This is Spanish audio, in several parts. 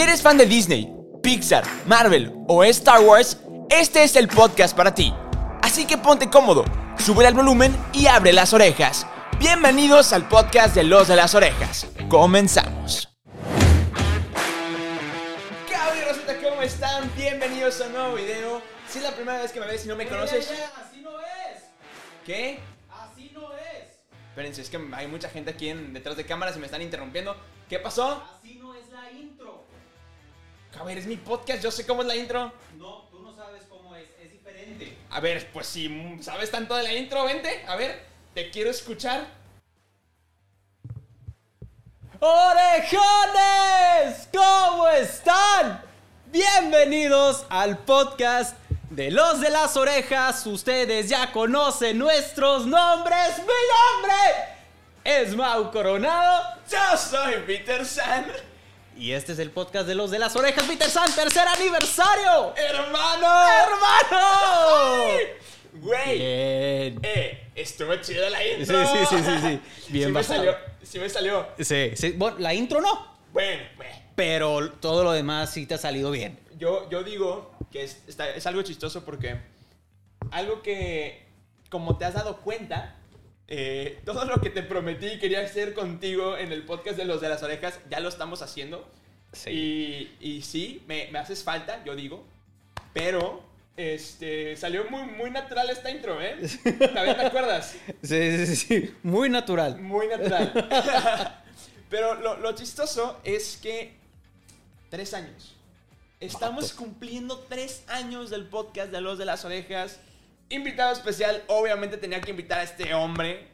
Si eres fan de Disney, Pixar, Marvel o Star Wars, este es el podcast para ti. Así que ponte cómodo, sube el volumen y abre las orejas. Bienvenidos al podcast de Los de las Orejas. Comenzamos. ¿Qué ¿Cómo están? Bienvenidos a un nuevo video. Si es la primera vez que me ves y no me conoces... así no es. ¿Qué? Así no es. Espérense, es que hay mucha gente aquí en- detrás de cámaras y me están interrumpiendo. ¿Qué pasó? Así A ver, es mi podcast, yo sé cómo es la intro. No, tú no sabes cómo es. Es diferente. A ver, pues si sabes tanto de la intro, vente. A ver, te quiero escuchar. ¡Orejones! ¿Cómo están? Bienvenidos al podcast de los de las orejas. Ustedes ya conocen nuestros nombres. ¡Mi nombre es Mau Coronado! Yo soy Peter San. Y este es el podcast de los de las orejas. Peter San, tercer aniversario. ¡Hermano! ¡Hermano! Güey. Bien. Eh, estuvo chido la Sí, intro. sí, sí, sí, sí. Bien sí me salió, sí me salió. Sí, sí. Bueno, la intro no. Bueno, bueno. Pero todo lo demás sí te ha salido bien. Yo, yo digo que es, está- es algo chistoso porque algo que, como te has dado cuenta, eh, todo lo que te prometí y quería hacer contigo en el podcast de los de las orejas, ya lo estamos haciendo. Y, y sí, me, me haces falta, yo digo. Pero este, salió muy, muy natural esta intro, ¿eh? ¿También te acuerdas? Sí, sí, sí. Muy natural. Muy natural. Pero lo, lo chistoso es que tres años. Estamos cumpliendo tres años del podcast de Los de las Orejas. Invitado especial, obviamente tenía que invitar a este hombre.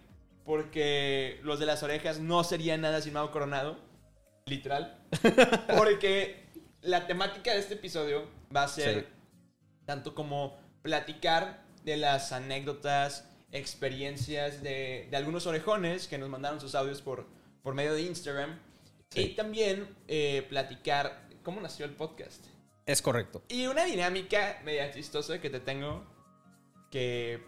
Porque Los de las Orejas no sería nada sin Mau Coronado. Literal. Porque la temática de este episodio va a ser Sí. tanto como platicar de las anécdotas, experiencias de, de algunos orejones que nos mandaron sus audios por, por medio de Instagram. Sí. Y también eh, platicar cómo nació el podcast. Es correcto. Y una dinámica media chistosa que te tengo que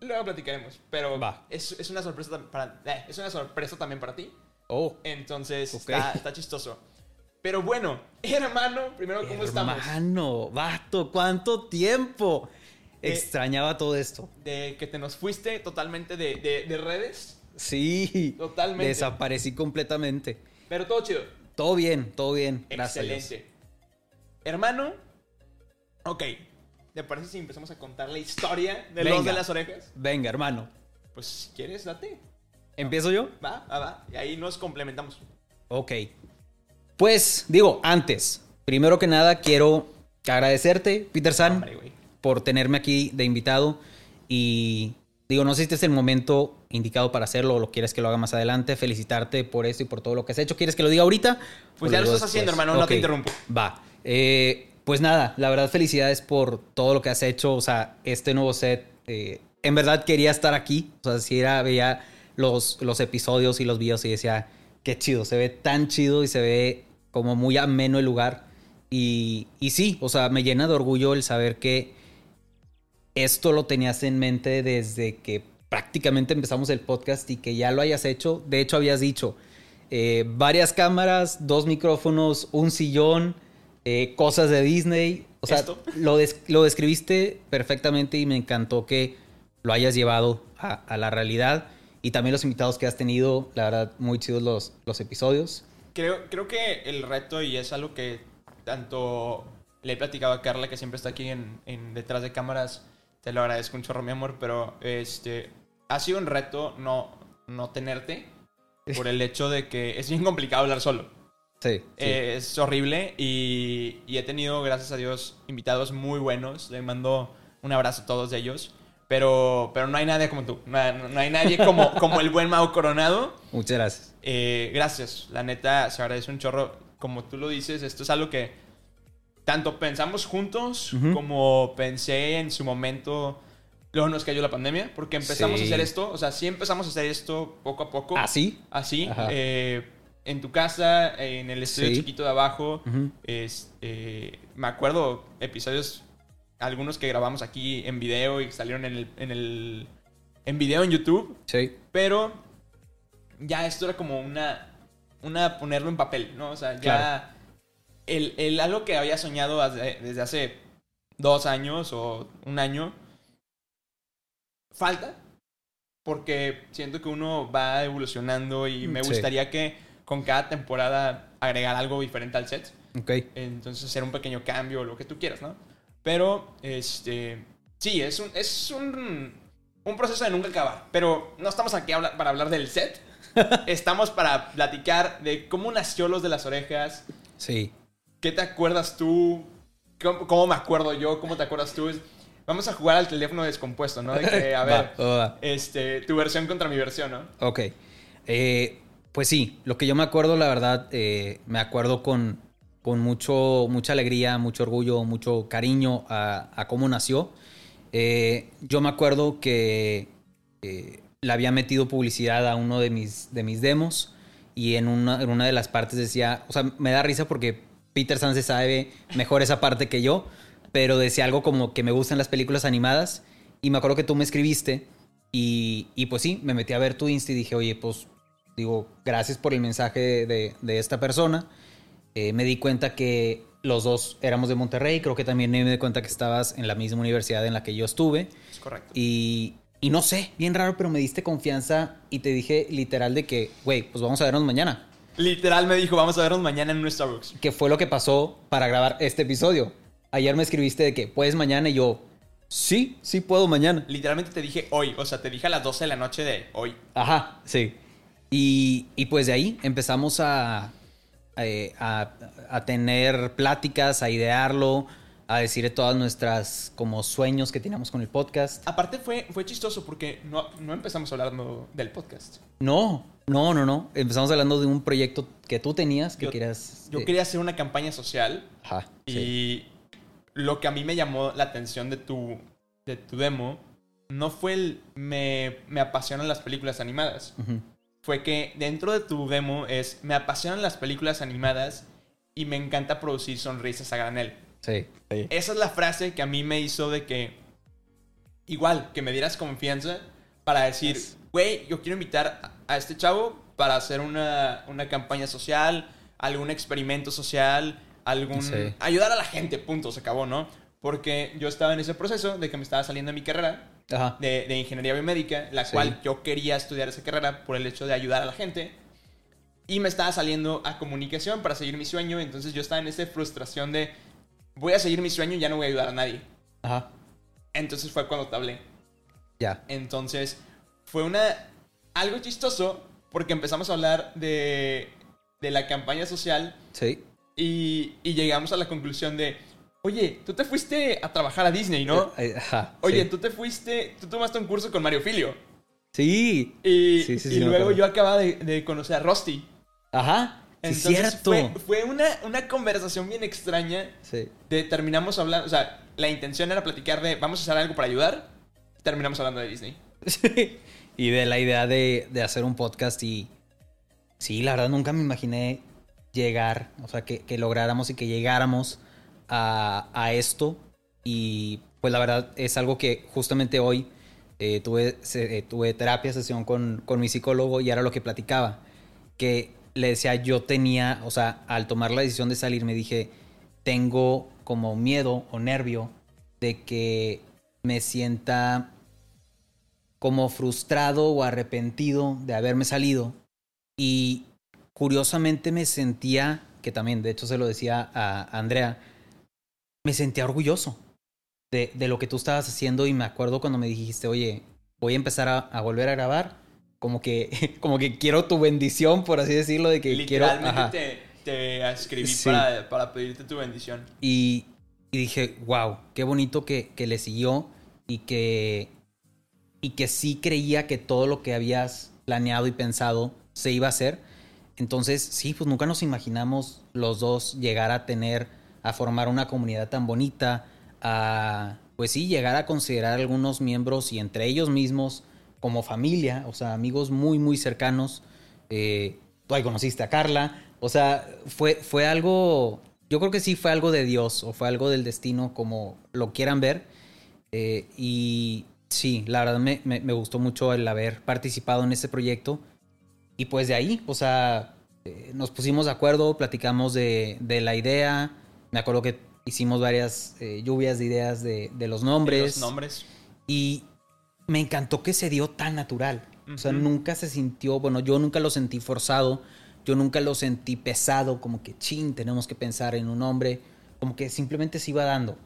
luego platicaremos. Pero Va. Es, es una sorpresa para, eh, es una sorpresa también para ti. Oh. Entonces está, está chistoso. Pero bueno, hermano, primero, ¿cómo estamos? Hermano, vato, ¿cuánto tiempo? Eh, Extrañaba todo esto. De que te nos fuiste totalmente de, de- de redes. Sí. Totalmente. Desaparecí completamente. Pero todo chido. Todo bien, todo bien. Gracias. Excelente. Hermano, ok. ¿Te parece si empezamos a contar la historia de los Venga. de las orejas? Venga, hermano. Pues si quieres, date. ¿Empiezo yo? Va, va, va. Y ahí nos complementamos. Ok. Pues, digo, antes, primero que nada quiero agradecerte, Peter San, Hombre, por tenerme aquí de invitado. Y digo, no sé si este es el momento indicado para hacerlo o lo quieres que lo haga más adelante. Felicitarte por esto y por todo lo que has hecho. ¿Quieres que lo diga ahorita? Pues ya lo estás haciendo, hermano, no te interrumpo. Va. Eh, pues nada, la verdad, felicidades por todo lo que has hecho. O sea, este nuevo set. eh, en verdad quería estar aquí. O sea, si era, veía los, los episodios y los videos y decía, qué chido, se ve tan chido y se ve como muy ameno el lugar. Y, y sí, o sea, me llena de orgullo el saber que esto lo tenías en mente desde que prácticamente empezamos el podcast y que ya lo hayas hecho. De hecho, habías dicho eh, varias cámaras, dos micrófonos, un sillón, eh, cosas de Disney. O sea, ¿Esto? lo, des- lo describiste perfectamente y me encantó que lo hayas llevado a, a la realidad. Y también los invitados que has tenido, la verdad, muy chidos los, los episodios. Creo, creo que el reto, y es algo que tanto le he platicado a Carla, que siempre está aquí en, en detrás de cámaras, te lo agradezco un chorro, mi amor, pero este, ha sido un reto no, no tenerte por el hecho de que es bien complicado hablar solo. Sí. sí. Eh, es horrible y, y he tenido, gracias a Dios, invitados muy buenos. Le mando un abrazo a todos ellos. Pero, pero no hay nadie como tú. No, hay- no hay nadie como, como el buen Mau Coronado. Muchas gracias. Eh, gracias. La neta, se agradece un chorro. Como tú lo dices, esto es algo que tanto pensamos juntos como pensé en su momento. Luego nos cayó la pandemia porque empezamos Sí. a hacer esto. O sea, sí empezamos a hacer esto poco a poco. ¿Ah, sí? Así. Ajá. eh, en tu casa, en el estudio Sí. chiquito de abajo. Ujú. es, eh, me acuerdo episodios, algunos que grabamos aquí en video y que salieron en el, en el en video en YouTube. Sí. Pero ya esto era como una, una ponerlo en papel, ¿no? O sea, ya Claro. el, el algo que había soñado desde hace dos años o un año falta porque siento que uno va evolucionando y me Sí. gustaría que con cada temporada agregar algo diferente al set. Ok. Entonces hacer un pequeño cambio, lo que tú quieras, ¿no? Pero, este, sí, es un, es un, un proceso de nunca acabar. Pero no estamos aquí habla- para hablar del set. estamos para platicar de cómo nació Los de las Orejas. Sí. ¿Qué te acuerdas tú? ¿Cómo, cómo me acuerdo yo? ¿Cómo te acuerdas tú? Vamos a jugar al teléfono descompuesto, ¿no? De que, a ver, va, va. este, tu versión contra mi versión, ¿no? Ok. Eh, pues sí, lo que yo me acuerdo, la verdad, eh, me acuerdo con, con mucho, mucha alegría, mucho orgullo, mucho cariño a, cómo nació. Eh, yo me acuerdo que eh, le había metido publicidad a uno de mis, de mis demos y en una, en una de las partes decía, o sea, me da risa porque Peter Sanse sabe mejor esa parte que yo, pero decía algo como que me gustan las películas animadas y me acuerdo que tú me escribiste y, y pues sí, me metí a ver tu Insta y dije, oye, pues digo, gracias por el mensaje de, de esta persona. Eh, me di cuenta que los dos éramos de Monterrey, creo que también me di cuenta que estabas en la misma universidad en la que yo estuve. Es correcto. Y, y no sé, bien raro, pero me diste confianza y te dije literal de que, güey, pues vamos a vernos mañana. Literal me dijo, vamos a vernos mañana en un Starbucks. Que fue lo que pasó para grabar este episodio. Ayer me escribiste de que puedes mañana y yo, sí, sí puedo mañana. Literalmente te dije hoy, o sea, te dije a las 12 de la noche de hoy. Ajá, sí. Y, y pues de ahí empezamos a, a, a tener pláticas, a idearlo, a decir todas nuestras como sueños que teníamos con el podcast. Aparte fue, fue chistoso porque no, no empezamos hablando del podcast. No, no, no, no. Empezamos hablando de un proyecto que tú tenías, que Yo- querías... Yo eh, quería hacer una campaña social Ajá, sí. y lo que a mí me llamó la atención de tu, de tu demo no fue el me, me apasionan las películas animadas. Fue que dentro de tu demo es me apasionan las películas animadas y me encanta producir sonrisas a granel. Sí, sí. Esa es la frase que a mí me hizo de que, igual, que me dieras confianza para decir, güey, yo quiero invitar a- a este chavo para hacer una, una campaña social, algún experimento social, algún... Sí. Ayudar a la gente, punto, se acabó, ¿no? Porque yo estaba en ese proceso de que me estaba saliendo de mi carrera Ajá. de, de ingeniería biomédica, la Sí. cual yo quería estudiar esa carrera por el hecho de ayudar a la gente. Y me estaba saliendo a comunicación para seguir mi sueño. Entonces yo estaba en esa frustración de voy a seguir mi sueño y ya no voy a ayudar a nadie. Ajá. Entonces fue cuando te hablé. Ya. Entonces fue una algo chistoso porque empezamos a hablar de, de la campaña social Sí. y, y llegamos a la conclusión de, oye, tú te fuiste a trabajar a Disney, ¿no? Eh, Ajá. Oye, sí. tú te fuiste, tú tomaste un curso con Mario Filio. Sí. Y, Sí, sí, y sí, me luego yo acababa de, de conocer a Rusty. Ajá. Sí, Entonces cierto. Fue, fue una, una conversación bien extraña. Sí. De terminamos hablando, o sea, la intención era platicar de vamos a hacer algo para ayudar. Terminamos hablando de Disney. Sí. Y de la idea de, de hacer un podcast y sí, la verdad nunca me imaginé llegar, o sea, que, que lográramos y que llegáramos a, a esto. Y pues la verdad es algo que justamente hoy eh, tuve, eh, tuve terapia, sesión con, con mi psicólogo y era lo que platicaba. Que le decía, yo tenía, o sea, al tomar la decisión de salir me dije, tengo como miedo o nervio de que me sienta como frustrado o arrepentido de haberme salido. Y curiosamente me sentía, que también de hecho se lo decía a Andrea, me sentía orgulloso de, de lo que tú estabas haciendo y me acuerdo cuando me dijiste, oye, voy a empezar a, a volver a grabar, como que, como que quiero tu bendición, por así decirlo, de que quiero... Literalmente te, te escribí Sí. para, para pedirte tu bendición. Y, y dije, wow, qué bonito que, que le siguió y que, y que sí creía que todo lo que habías planeado y pensado se iba a hacer. Entonces, sí, pues nunca nos imaginamos los dos llegar a tener, a formar una comunidad tan bonita, a, pues sí, llegar a considerar algunos miembros y entre ellos mismos como familia, o sea, amigos muy, muy cercanos. Eh, tú ahí conociste a Carla, o sea, fue, fue algo, yo creo que sí fue algo de Dios o fue algo del destino, como lo quieran ver. Eh, y sí, la verdad me, me- gustó mucho el haber participado en este proyecto. Y pues de ahí, o sea, eh, nos pusimos de acuerdo, platicamos de la idea. Me acuerdo que hicimos varias eh, lluvias de ideas de, de los nombres. Los nombres. Y me encantó que se dio tan natural. O sea, nunca se sintió, bueno, yo nunca lo sentí forzado, yo nunca lo sentí pesado, como que, chin, tenemos que pensar en un nombre, como que simplemente se iba dando.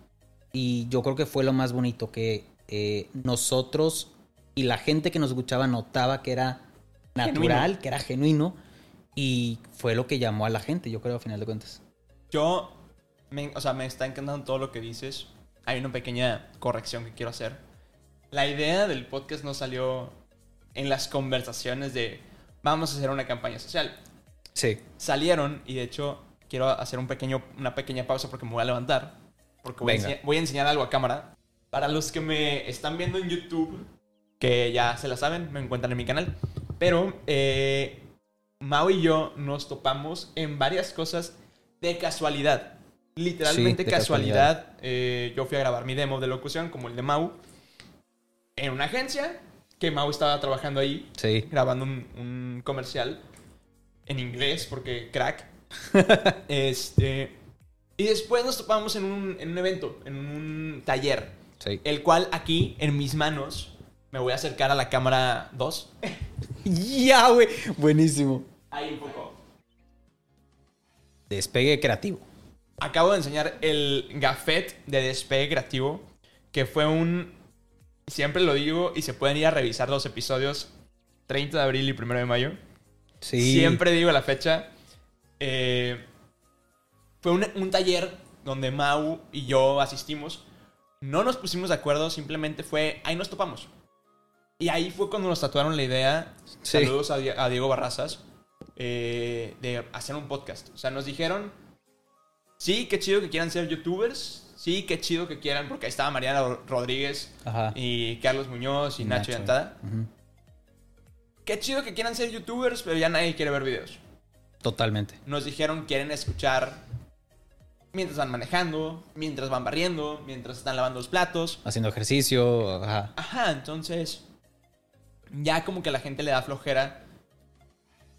Y yo creo que fue lo más bonito, que eh, nosotros y la gente que nos escuchaba notaba que era natural, Genuino. que era genuino, y fue lo que llamó a la gente, yo creo, a final de cuentas. Yo, me- o sea, me está encantando todo lo que dices. Hay una pequeña corrección que quiero hacer. La idea del podcast no salió en las conversaciones de vamos a hacer una campaña social. Sí. Salieron y de hecho quiero hacer un pequeño, una pequeña pausa porque me voy a levantar. Porque voy a, enseñar, voy a enseñar algo a cámara. Para los que me están viendo en YouTube, que ya se la saben, me encuentran en mi canal. Pero eh, Mau y yo nos topamos en varias cosas de casualidad. Literalmente Sí, casualidad. Eh, yo fui a grabar mi demo de locución, como el de Mau, en una agencia que Mau estaba trabajando ahí, Sí. grabando un, un comercial en inglés, porque crack. este. Y después nos topamos en un, en un evento, en un taller, Sí. el cual aquí, en mis manos, me voy a acercar a la cámara 2. Ya, güey. Buenísimo. Ahí un poco. Despegue creativo. Acabo de enseñar el gafet de despegue creativo, que fue un... Siempre lo digo y se pueden ir a revisar los episodios 30 de abril y 1 de mayo. Sí. Siempre digo la fecha. Eh, fue un, un taller donde Mau y yo asistimos. No nos pusimos de acuerdo, simplemente fue ahí nos topamos. Y ahí fue cuando nos tatuaron la idea. Sí. Saludos a Diego Barrazas. eh, de hacer un podcast. O sea, nos dijeron, sí, qué chido que quieran ser youtubers. Sí, qué chido que quieran, porque ahí estaba Mariana Ro- Rodríguez Ajá. y Carlos Muñoz y Nacho. Yantada. Ujú. Qué chido que quieran ser youtubers, pero ya nadie quiere ver videos. Totalmente. Nos dijeron quieren escuchar mientras van manejando, mientras van barriendo, mientras están lavando los platos. Haciendo ejercicio. Ajá. Ajá, entonces ya como que a la gente le da flojera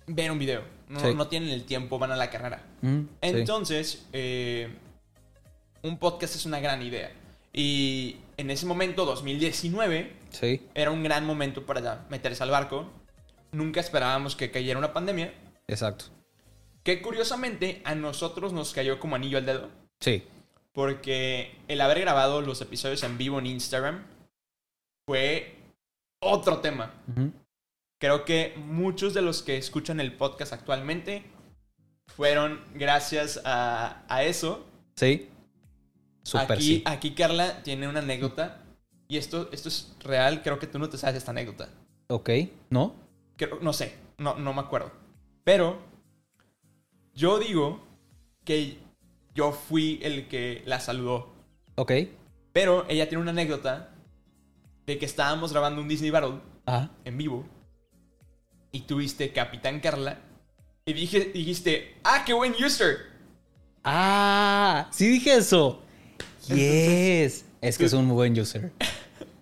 ver un video. No, Sí. no tienen el tiempo, van a la carrera. Mm, sí. Entonces, eh, un podcast es una gran idea. Y en ese momento, 2019, Sí. era un gran momento para ya meterse al barco. Nunca esperábamos que cayera una pandemia. Exacto. Que curiosamente a nosotros nos cayó como anillo al dedo. Sí. Porque el haber grabado los episodios en vivo en Instagram fue otro tema. Ujú. Creo que muchos de los que escuchan el podcast actualmente fueron gracias a, a eso. Sí. Súper aquí, sí. aquí Carla tiene una anécdota. Y esto, esto es real. Creo que tú no te sabes esta anécdota. Ok. ¿No? Creo- no sé, no, no me acuerdo. Pero yo digo que yo fui el que la saludó. Ok. Pero ella tiene una anécdota de que estábamos grabando un Disney Battle Ajá. en vivo y tuviste Capitán Carla y dije, dijiste, ah, qué buen user. Ah, sí dije eso. Yes. es que es un muy buen user.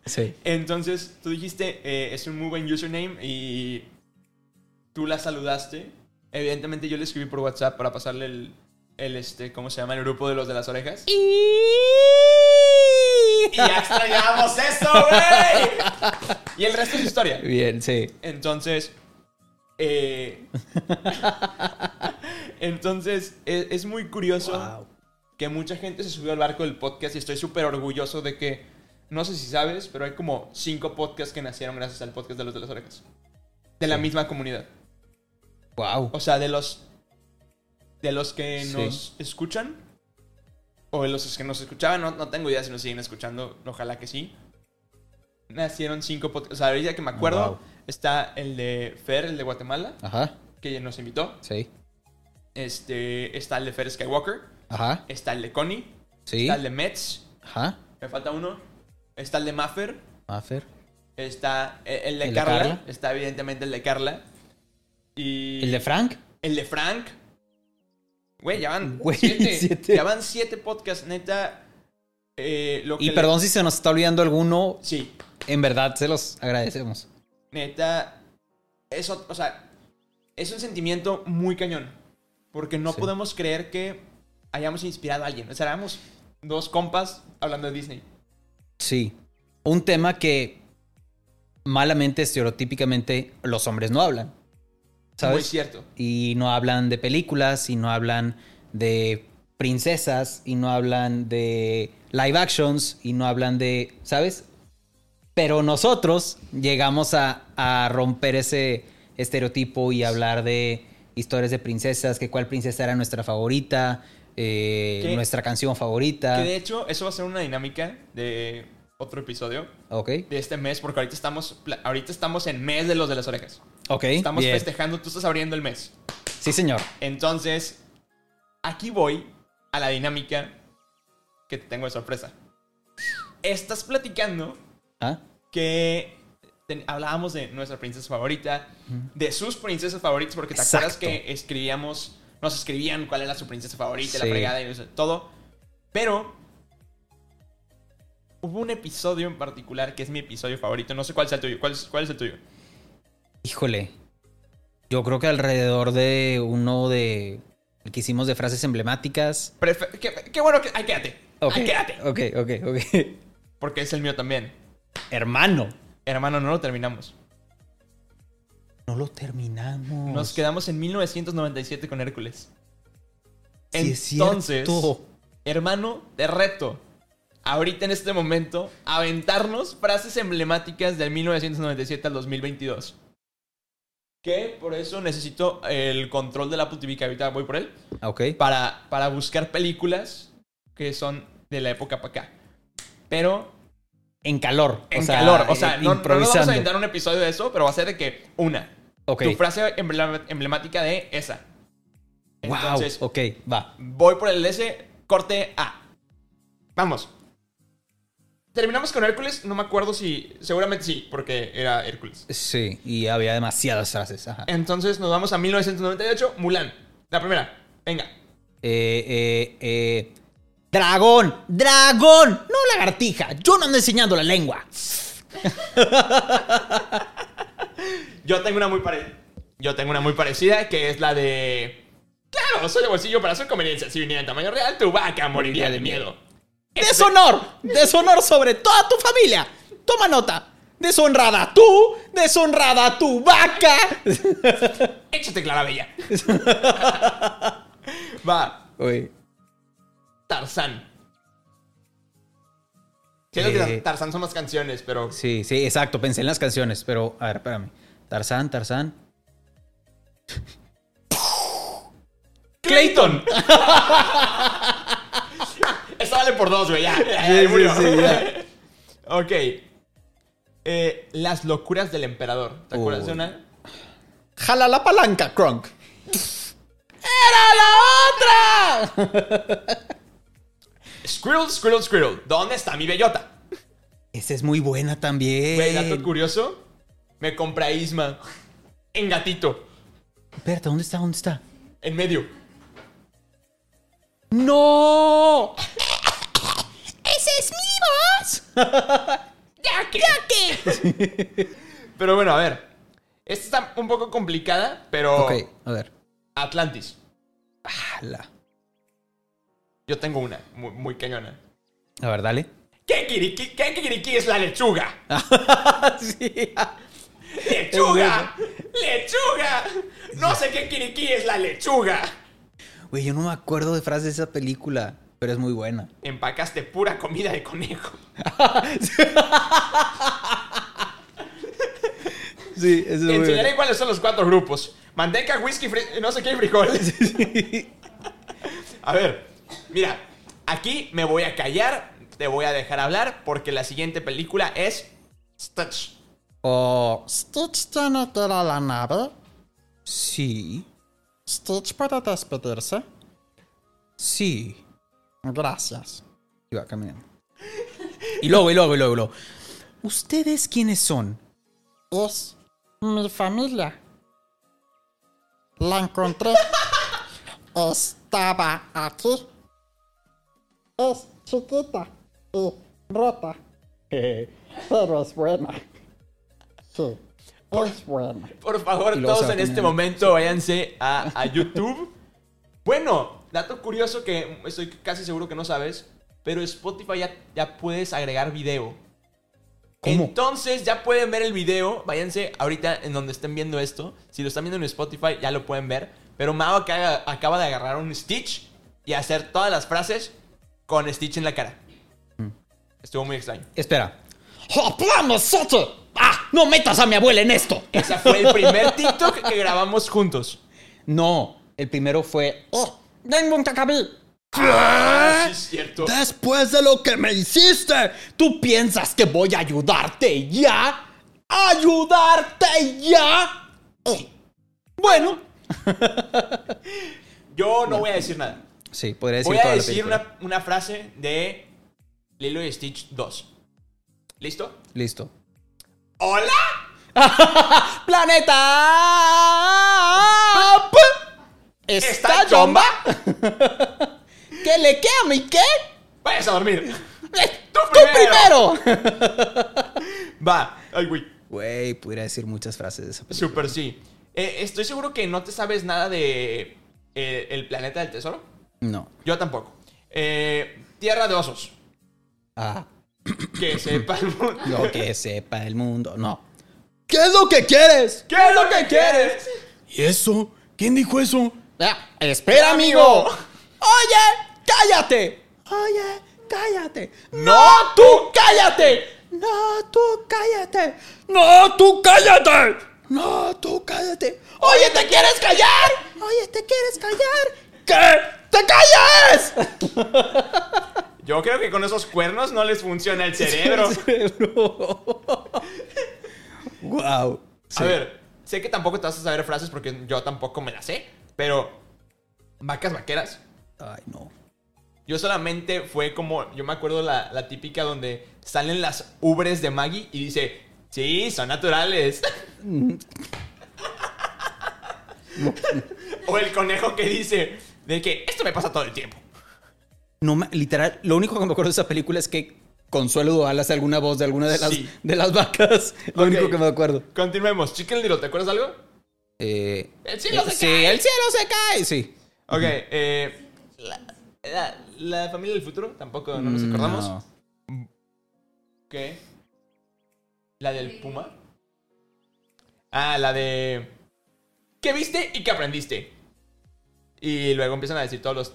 Sí. Entonces tú dijiste, eh, es un muy buen username y tú la saludaste. Evidentemente yo le escribí por WhatsApp para pasarle el, el este, ¿cómo se llama? El grupo de los de las orejas. Y ya extrañábamos eso, güey. Y el resto es historia. Bien, sí. Entonces, eh, entonces es, es muy curioso Wow. que mucha gente se subió al barco del podcast y estoy súper orgulloso de que, no sé si sabes, pero hay como cinco podcasts que nacieron gracias al podcast de los de las orejas. De la Sí. misma comunidad. Wow. O sea, de los, de los que Sí. nos escuchan, o de los que nos escuchaban, no, no tengo idea si nos siguen escuchando, ojalá que sí. Nacieron cinco podcasts. O sea, ahorita que me acuerdo, Wow. Está el de Fer, el de Guatemala, Ajá. que nos invitó. Sí. Este, está el de Fer Skywalker, Ajá. está el de Connie, Sí. está el de Mets, Ajá. me falta uno, está el de Maffer, Maffer. está el el de, ¿El de Carla, Carla? está evidentemente el de Carla. Y ¿El de Frank? El de Frank. Güey, ya van Güey, siete. siete. Ya van siete podcasts, neta. eh, lo que Y le- perdón si se nos está olvidando alguno. Sí, En verdad, se los agradecemos. Neta. Eso, o sea, es un sentimiento muy cañón. Porque no Sí. podemos creer que hayamos inspirado a alguien. O sea, éramos dos compas hablando de Disney. Sí. Un tema que malamente, estereotípicamente, los hombres no hablan. Muy ¿Sabes? cierto. Y no hablan de películas, y no hablan de princesas, y no hablan de live actions, y no hablan de. ¿Sabes? Pero nosotros llegamos a, a romper ese estereotipo y hablar de historias de princesas, que cuál princesa era nuestra favorita, eh, nuestra canción favorita. Que de hecho, eso va a ser una dinámica de otro episodio Ok, de este mes, porque ahorita estamos, ahorita estamos en mes de los de las orejas. ok. Estamos bien. festejando, tú estás abriendo el mes. Sí, señor. Entonces, aquí voy a la dinámica que te tengo de sorpresa. Estás platicando ¿Ah? que ten- hablábamos de nuestra princesa favorita, de sus princesas favoritas, porque te acuerdas que escribíamos, nos escribían cuál era su princesa favorita, la fregada y eso, todo. Pero hubo un episodio en particular que es mi episodio favorito. No sé cuál sea el tuyo. ¿Cuál es, cuál es el tuyo? Híjole. Yo creo que alrededor de uno de. El que hicimos de frases emblemáticas. Qué, qué bueno que. Ay, quédate. Ok. Ay, quédate. Ok, ok, ok. Porque es el mío también. Hermano. Hermano, no lo terminamos. No lo terminamos. Nos quedamos en 1997 con Hércules. Sí, Entonces, hermano, te reto. Ahorita en este momento, aventarnos frases emblemáticas del 1997 al 2022. Que por eso necesito el control del Apple TV, que ahorita voy por él, Ok. para, para buscar películas que son de la época para acá. Pero En calor. en o sea, calor, o sea, eh, no, no nos vamos a aventar un episodio de eso, pero va a ser de que una. Ok. Tu frase emblemática de esa. Wow. Entonces, Ok, va. voy por el S, corte A. Vamos. Terminamos con Hércules, no me acuerdo si. Seguramente sí, porque era Hércules. Sí, y había demasiadas frases. Ajá. Entonces nos vamos a 1998, Mulan. La primera. Venga. Eh, eh, eh. ¡Dragón! ¡Dragón! No lagartija. Yo no ando enseñando la lengua. Yo tengo una muy parecida. Yo tengo una muy parecida que es la de. Claro, soy de bolsillo para su conveniencia. Si viniera en tamaño real, tu vaca moriría de miedo. ¡Deshonor! ¡Deshonor sobre toda tu familia! Toma nota. Deshonrada tú, deshonrada tu vaca. Échate, Clara Bella. Va, Uy. Tarzán. Siento que Eh. Tarzán son más canciones, pero. Sí, sí, exacto. Pensé en las canciones, pero a ver, espérame. Tarzán, Tarzán. ¡Clayton! Esa vale por dos, güey, ya. Sí, ya sí, murió. sí, ya. ok. Eh, las locuras del emperador. ¿Te acuerdas Uy. de una? Jala la palanca, Kronk. ¡Era la otra! Squirrel, squirrel, squirrel. ¿Dónde está mi bellota? Esa es muy buena también. Güey, dato curioso. Me compré a Isma. En gatito. Espérate, ¿dónde está? ¿Dónde está? En medio. ¡No! ¡Ese es mi voz! ¡Ya que! ¡Ya que! Pero bueno, a ver. Esta está un poco complicada, pero. Ok, a ver. Atlantis. Jala. Yo tengo una muy, muy cañona. A ver, dale. ¿Qué kiriki, qué kiriki es la lechuga? sí. ¡Lechuga! ¡Lechuga! No sé qué kiriki es la lechuga. Güey, yo no me acuerdo de frases de esa película, pero es muy buena. Empacaste pura comida de conejo. Sí, eso Te enseñaré cuáles son los cuatro grupos. Manteca, whisky, no sé qué y frijoles. A ver, mira, aquí me voy a callar, te voy a dejar hablar porque la siguiente película es Stitch. ¿O Stitch tiene que ir a la nave? Sí. ¿Stitch puede despedirse? Sí. Gracias. Y va caminando. Y luego, y luego, y luego, y luego. ¿Ustedes quiénes son? Es mi familia. La encontré. Estaba aquí. Es chiquita y rota. Pero es buena. Sí. es buena. Por favor, todos en este momento váyanse a, a YouTube. bueno, dato curioso que estoy casi seguro que no sabes, pero Spotify ya, ya puedes agregar video. ¿Cómo? Entonces ya pueden ver el video. Váyanse ahorita en donde estén viendo esto. Si lo están viendo en Spotify, ya lo pueden ver. Pero Mao acaba, acaba de agarrar un Stitch y hacer todas las frases con Stitch en la cara. Mm. Estuvo muy extraño. Espera. ¡Hablamos, ¡Ah! ¡No metas a mi abuela en esto! Ese fue el primer TikTok que grabamos juntos. No, el primero fue. ¡Eh! ¡Vengo un cacabí! Ah, sí, es cierto. Después de lo que me hiciste, ¿tú piensas que voy a ayudarte ya? ¿Ayudarte ya? ¡Eh! Bueno. Yo no voy a decir nada. Sí, podría decir Voy a toda decir una, una frase de Lilo y Stitch 2. ¿Listo? Listo. ¡Hola! ¡Planeta! ¿Está, ¿Está chomba? ¿Qué le queda a mi qué? Vayas a dormir. Eh, ¡Tú ¡Tú primero! Va. Ay, güey. Güey, pudiera decir muchas frases de esa película. Super sí. Eh, estoy seguro que no te sabes nada de eh, El planeta del tesoro. No. Yo tampoco. Eh, tierra de osos. Ah, Que sepa el mundo. lo que sepa el mundo. No. ¿Qué es lo que quieres? ¿Qué es lo que quieres? ¿Y eso? ¿Quién dijo eso? ¡Ah! Espera, amigo. Oye, cállate. Oye, cállate. ¡No, tú cállate! No, tú cállate. No, tú cállate. No, tú cállate. Oye, ¿te quieres callar? Oye, ¿te quieres callar? ¿Qué? ¡Te calles! Yo creo que con esos cuernos no les funciona el cerebro. wow. A ver, sé que tampoco te vas a saber frases porque yo tampoco me las sé, pero vacas vaqueras. Ay, no. Yo solamente fue como, yo me acuerdo la, la típica donde salen las ubres de Maggie y dice, sí, son naturales. o el conejo que dice, de que esto me pasa todo el tiempo. No, literal, lo único que me acuerdo de esa película es que Consuelo Duval hace alguna voz de alguna de las, Sí. de las vacas. Lo único que me acuerdo. Continuemos. Chicken Little, ¿te acuerdas algo? Eh, El cielo eh, se sí, cae. el cielo se cae, sí. Ok, eh, la, la- la familia del futuro, tampoco no nos acordamos. No. ¿Qué? ¿La del Puma? Ah, la de... ¿Qué viste y qué aprendiste? Y luego empiezan a decir todos los...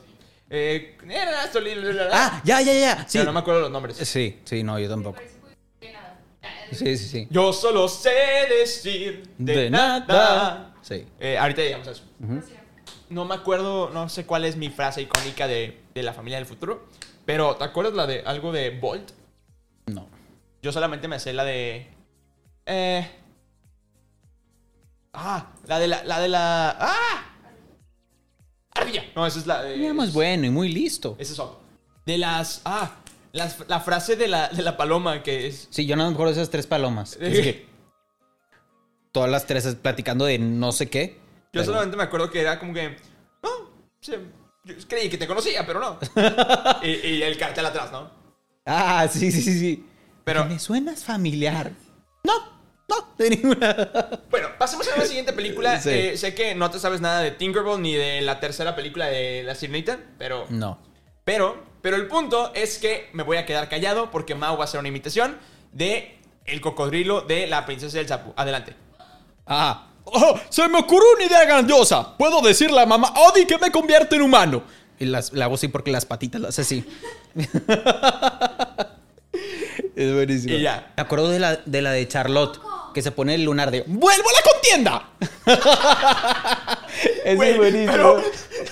Eh, Ah, ya, ya, ya. Sí. Pero no me acuerdo los nombres. Sí, sí, no, yo tampoco. Sí, sí, sí. Yo solo sé decir de, nada. Sí. Eh, ahorita llegamos a eso. No me acuerdo, no sé cuál es mi frase icónica de, de la familia del futuro. Pero, ¿te acuerdas la de algo de Bolt? No. Yo solamente me sé la de. Eh. Ah, la de la. La de la. ¡Ah! No, esa es la de. Más bueno y muy listo. Ese es otro. De las. Ah, las- la frase de la, de la paloma que es. Sí, yo no me acuerdo de esas tres palomas. Es que todas las tres platicando de no sé qué. Yo pero- solamente me acuerdo que era como que. No, sí, yo creí que te conocía, pero no. y, y el cartel atrás, ¿no? Ah, sí, sí, sí, sí. Pero- Me suenas familiar. No, no, de ninguna. Bueno, pasemos a la siguiente película. Sí. Eh, sé que no te sabes nada de Tinkerbell ni de la tercera película de La Sirenita, pero. No. Pero, pero el punto es que me voy a quedar callado porque Mao va a hacer una imitación de el cocodrilo de la princesa del Sapo. Adelante. Ah. Oh, se me ocurrió una idea grandiosa. Puedo decirle a mamá Odi que me convierte en humano. Y las, la hago así porque las patitas las hace así. es buenísimo. Y ya. Me acuerdo de la, de la de Charlotte, que se pone el lunar de ¡Vuelvo a la contienda! Ese Güey, es buenísimo. pero-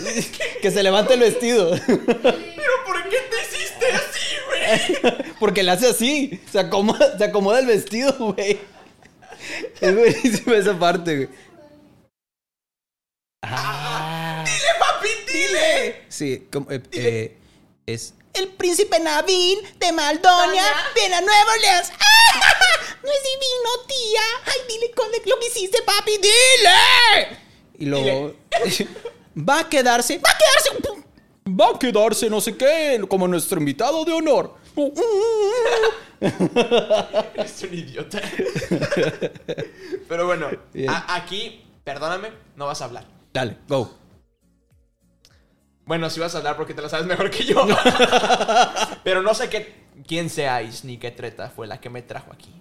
Que se levanta el vestido. ¿Pero por qué te hiciste así, güey? Porque le hace así. Se acomoda, se acomoda el vestido, güey. Es buenísima esa parte, güey. Ah. ¡Dile, papi, dile! Sí, como, eh, eh, es el príncipe Navín de Maldonia viene a Nueva Orleans. ¡Ah! No es divino, tía. Ay, dile con lo que hiciste, papi. Dile. Y luego va a quedarse, va a quedarse, va a quedarse no sé qué, como nuestro invitado de honor. Eres un idiota. Pero bueno, aquí, perdóname, no vas a hablar. Dale, go. Bueno, sí vas a hablar porque te lo sabes mejor que yo. Pero no sé qué, quién seáis ni qué treta fue la que me trajo aquí.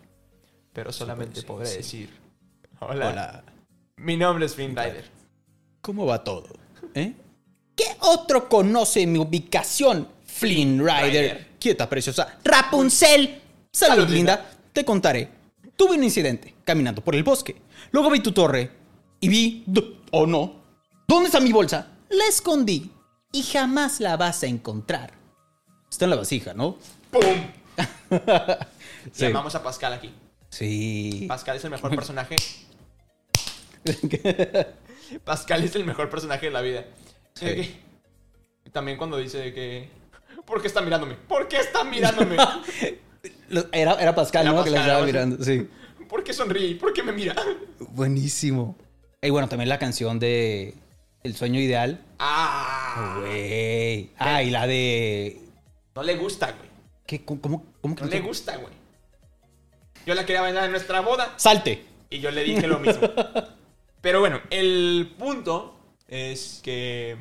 Pero solamente sí, podré sí. decir: Hola. Hola. Mi nombre es Finn Rider. ¿Cómo va todo? ¿Eh? ¿Qué otro conoce mi ubicación? Flynn Rider. Rider. Quieta, preciosa. Rapunzel. Salud, Salud, linda. linda. Te contaré. Tuve un incidente caminando por el bosque. Luego vi tu torre y vi... ¿O no? ¿Dónde está mi bolsa? La escondí y jamás la vas a encontrar. Está en la vasija, ¿no? ¡Pum! Sí. Llamamos a Pascal aquí. Sí. Pascal es el mejor personaje. Pascal es el mejor personaje de la vida. Sí. Eh, que- También cuando dice que. ¿Por qué está mirándome? ¿Por qué está mirándome? Era, era Pascal, Era ¿no? que le Pascal, estaba mirando. Sí. ¿Por qué sonríe? ¿Por qué me mira? Buenísimo. Y bueno, también la canción de El sueño ideal. ¡Ah! Güey. Ah, y la de. No le gusta, güey. ¿Qué? ¿Cómo, cómo, cómo que No no le te- gusta, güey. Yo la quería bailar en nuestra boda Salte. y yo le dije lo mismo. Pero bueno, el punto es que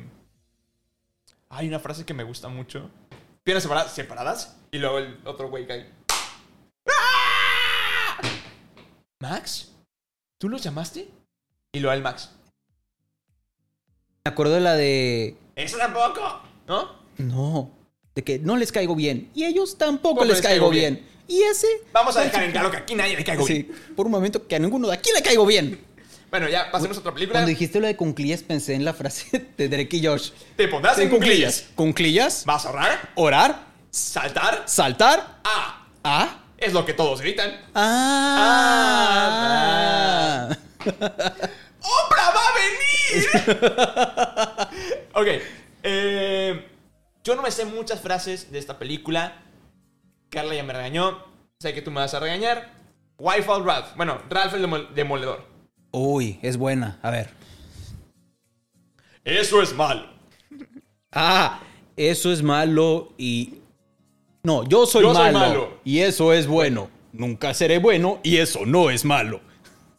hay una frase que me gusta mucho. Piernas separadas, separadas y luego el otro güey cae. ¡Ah! ¿Max? ¿Tú los llamaste? Y luego el Max. Me acuerdo de la de. ¡Eso tampoco! ¿No? No. De que no les caigo bien. Y ellos tampoco les, les caigo caigo bien. bien. Y ese. Vamos a dejar en claro que aquí nadie le caigo bien. Sí, por un momento que a ninguno de aquí le caigo bien. Bueno, ya pasemos a otra película. Cuando dijiste lo de cunclillas pensé en la frase de Drake y Josh. Te pondrás en cuclillas. Cunclillas. ¿Vas a ahorrar? Orar. ¿Saltar? Saltar. ¡Ah! Ah. Es lo que todos gritan. Ah. ¡Oprah va a venir! ok. eh, yo no me sé muchas frases de esta película. Carla ya me regañó. Sé que tú me vas a regañar. Why fall Ralph? Bueno, Ralph el demol- demoledor. Uy, es buena. A ver. Eso es malo. Ah, eso es malo y... No, yo soy, Yo soy malo, malo. Y eso es bueno. Nunca seré bueno y eso no es malo.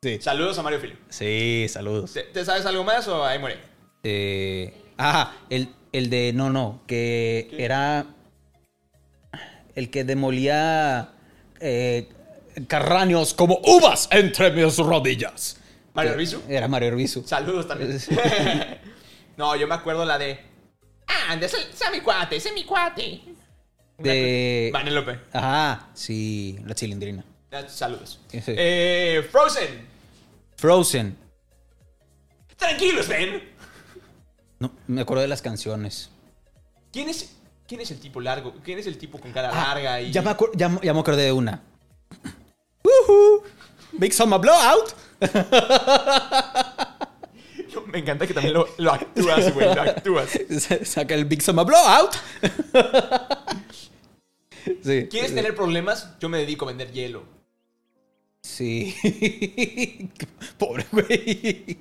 Sí. Saludos a Mario Filio. Sí, saludos. ¿Te, te sabes algo más o ahí muere? Eh, ah, el, el de... No, no, que ¿Qué? era... El que demolía eh, carráneos como uvas entre mis rodillas. ¿Mario Arbizu? Era Mario Arbizu. Saludos también. no, yo me acuerdo la de. Ah, ese es mi cuate, es mi cuate. De... Vanellope. Ajá, sí, la cilindrina. Ah, Saludos. Sí. Eh, Frozen. Frozen. Tranquilos, ven. No, me acuerdo de las canciones. ¿Quién es, ¿Quién es el tipo largo? ¿Quién es el tipo con cara Ah, larga y. ya, me acuer- ya, ya me acordé de una. Woohoo. Big Summer Blowout. Me encanta que también lo, lo actúas, güey. Lo actúas. Sa- Saca el Big Summer Blowout. sí. ¿Quieres tener problemas? Yo me dedico a vender hielo. Sí. Pobre güey.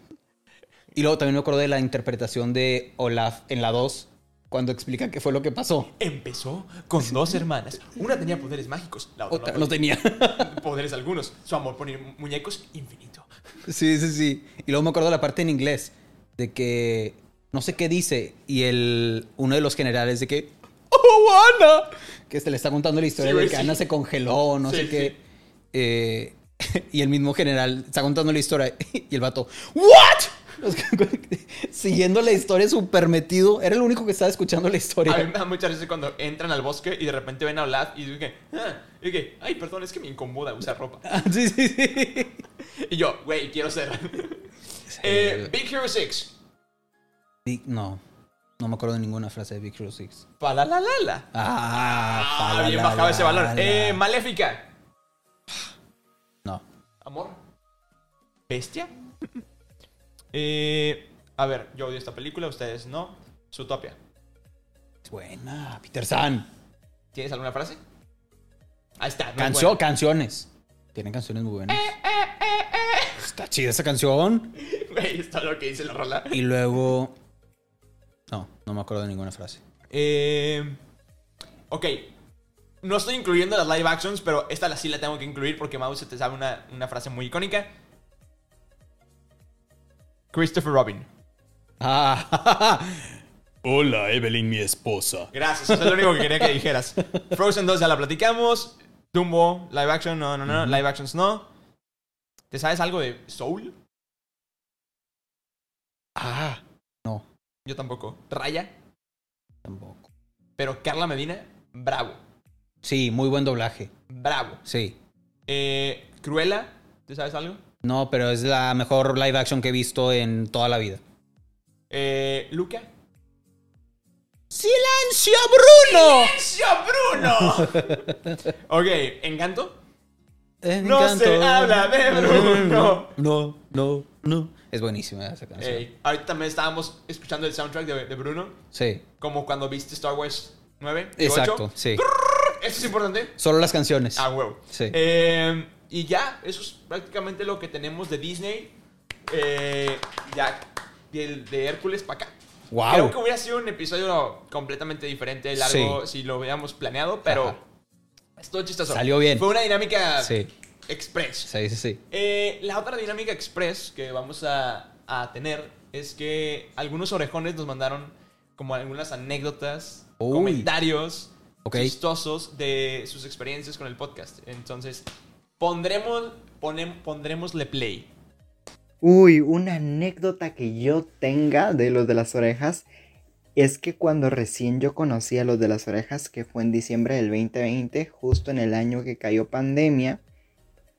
Y luego también me acuerdo de la interpretación de Olaf en la 2, cuando explica qué fue lo que pasó. Empezó con dos hermanas. Una tenía poderes mágicos, la otra, Otra no tenía. poderes algunos. Su amor por muñecos infinito. Sí, sí, sí. Y luego me acuerdo de la parte en inglés de que no sé qué dice y el uno de los generales de que oh Ana que se le está contando la historia Sí, de que sí. Ana se congeló, no Sí, sé qué. sí. Eh, y el mismo general está contando la historia y el vato ¿What? Siguiendo la historia súper metido. Era el único que estaba escuchando la historia. A mí me da muchas veces cuando entran al bosque y de repente ven a Olaf y dicen ah, y ay, perdón, es que me incomoda usar ropa. Ah, sí, sí, sí. Y yo, güey, quiero ser. Eh, Big Hero 6. Big- no, no me acuerdo de ninguna frase de Big Hero 6. Palalalala. Ah, Ah, bien bajado ese valor. Eh, Maléfica. Amor. Bestia. eh, a ver, yo odio esta película, ustedes no. Zootopia. Es buena, Peter San. ¿Tienes alguna frase? Ahí está. no Canción, canciones. Tienen canciones muy buenas. Está chida esa canción. Güey, esto es lo que dice la rola. Y luego. No, no me acuerdo de ninguna frase. Eh, ok. No estoy incluyendo las live actions, pero esta la sí la tengo que incluir porque Mouse se te sabe una, una frase muy icónica. Christopher Robin. Ah, Hola, Evelyn, mi esposa. Gracias, eso es lo único que quería que dijeras. Frozen 2 ya la platicamos. Dumbo, live action, no, no, no. Live actions no. ¿Te sabes algo de Soul? Ah, no, Yo tampoco. Raya. tampoco. Pero Carla Medina, bravo. Sí, muy buen doblaje. Bravo. Sí. Eh, Cruella, ¿te sabes algo? No, pero es la mejor live action que he visto en toda la vida. Eh, Luca. ¡Silencio, Bruno! ¡Silencio, Bruno! ok, ¿Encanto? No Encanto. se habla de Bruno. No, no, no. Es buenísima esa canción. Ey, ahorita también estábamos escuchando el soundtrack de, de Bruno. Sí, Como cuando viste Star Wars 9. y exacto, 8. sí. Eso es importante. Solo las canciones. Ah, huevo. Sí. Eh, y ya, eso es prácticamente lo que tenemos de Disney. Eh, ya, de, de Hércules para acá. Wow. Creo que hubiera sido un episodio completamente diferente, largo, si lo hubiéramos planeado, pero estuvo chistoso. Salió bien. Fue una dinámica Sí, express. sí, sí, sí. Eh, la otra dinámica express que vamos a, a tener es que algunos orejones nos mandaron como algunas anécdotas, Uy. comentarios Ok. chistosos de sus experiencias con el podcast. Entonces, pondremos, ponem- pondremosle play. Uy, una anécdota que yo tenga de los de las orejas es que cuando recién yo conocí a los de las orejas, que fue en diciembre del 2020, justo en el año que cayó pandemia,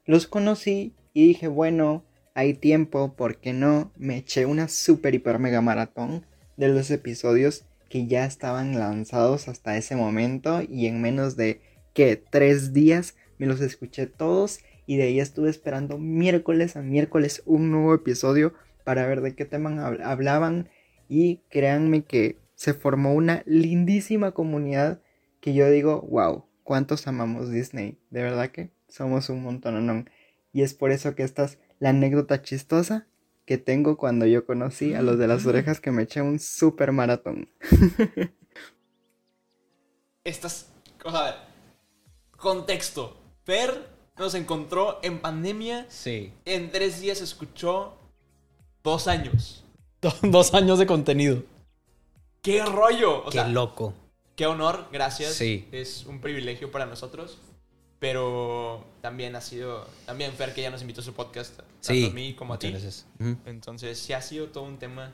los conocí y dije, bueno, hay tiempo, ¿por qué no? Me eché una super hiper mega maratón de los episodios que ya estaban lanzados hasta ese momento y en menos de, ¿qué? Tres días me los escuché todos y de ahí estuve esperando miércoles a miércoles un nuevo episodio para ver de qué tema hab- hablaban y créanme que se formó una lindísima comunidad que yo digo, wow, cuántos amamos Disney, de verdad que somos un montón, y es por eso que esta es la anécdota chistosa que tengo cuando yo conocí a los de las orejas que me eché un super maratón. Estas cosas. A ver. Contexto. Per nos encontró en pandemia. Sí. En tres días escuchó dos años. Dos años de contenido. ¡Qué rollo! O Qué sea, loco. Qué honor, gracias. Sí. Es un privilegio para nosotros. Pero también ha sido. También Fer, que ya nos invitó a su podcast. Sí. Tanto a mí como a ti. gracias. Entonces, sí ha sido todo un tema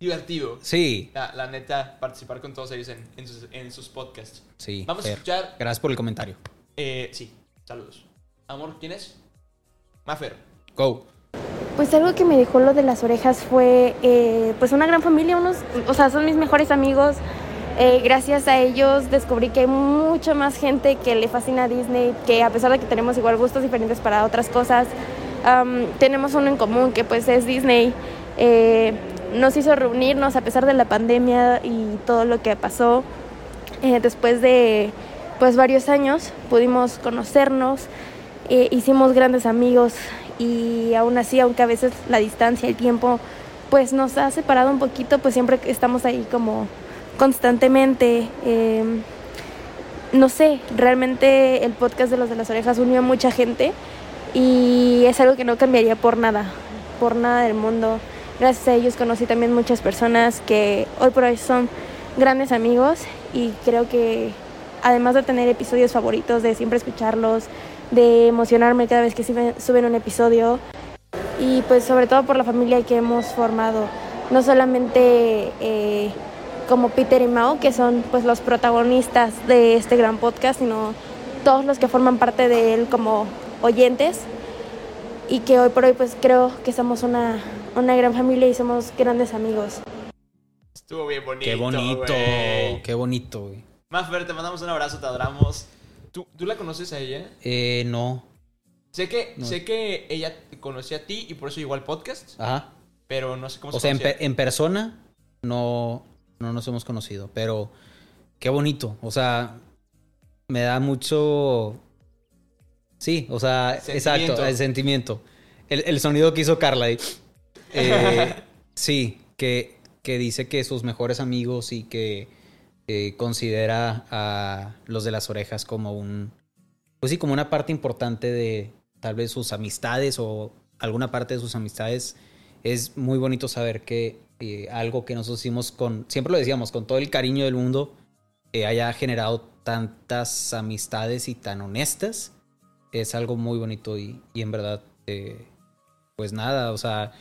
divertido. Sí, La, la neta, participar con todos ellos en, en sus, en sus podcasts. sí. Vamos a escuchar. Gracias por el comentario. Eh, sí, saludos. Amor, ¿quién es? Mafer. Go. Pues algo que me dejó lo de las orejas fue eh, pues una gran familia, unos, o sea, son mis mejores amigos. Eh, gracias a ellos descubrí que hay mucha más gente que le fascina a Disney, que a pesar de que tenemos igual gustos diferentes para otras cosas, am, tenemos uno en común que pues es Disney. Eh, nos hizo reunirnos a pesar de la pandemia y todo lo que pasó. Eh, después de pues varios años pudimos conocernos, eh, hicimos grandes amigos y aún así, aunque a veces la distancia, el tiempo, pues nos ha separado un poquito, pues siempre estamos ahí como constantemente. eh, no sé, realmente el podcast de los de las orejas unió a mucha gente y es algo que no cambiaría por nada, por nada del mundo. Gracias a ellos conocí también muchas personas que hoy por hoy son grandes amigos y creo que además de tener episodios favoritos, de siempre escucharlos, de emocionarme cada vez que suben- un episodio y pues sobre todo por la familia que hemos formado, no solamente eh, como Peter y Mao, que son pues los protagonistas de este gran podcast, sino todos los que forman parte de él como oyentes y que hoy por hoy pues creo que somos una, una gran familia y somos grandes amigos. Estuvo bien bonito. Qué bonito. Qué bonito, güey. Mafer, te mandamos un abrazo, te adoramos. ¿Tú, ¿Tú la conoces a ella? Eh, no. Sé que, No. sé que ella te conocía a ti y por eso llegó al podcast, Ajá. pero no sé cómo O se sea, en, en persona no, no nos hemos conocido, pero qué bonito. O sea, me da mucho... Sí, o sea, Sentimiento. exacto, el sentimiento. El, el sonido que hizo Carla. ahí. Eh, sí, que, que dice que sus mejores amigos y que eh, considera a los de las orejas como un... Pues sí, como una parte importante de tal vez sus amistades o alguna parte de sus amistades es muy bonito saber que eh, algo que nosotros hicimos con, siempre lo decíamos, con todo el cariño del mundo, eh, haya generado tantas amistades y tan honestas. Es algo muy bonito y, y en verdad, eh, pues nada, o sea,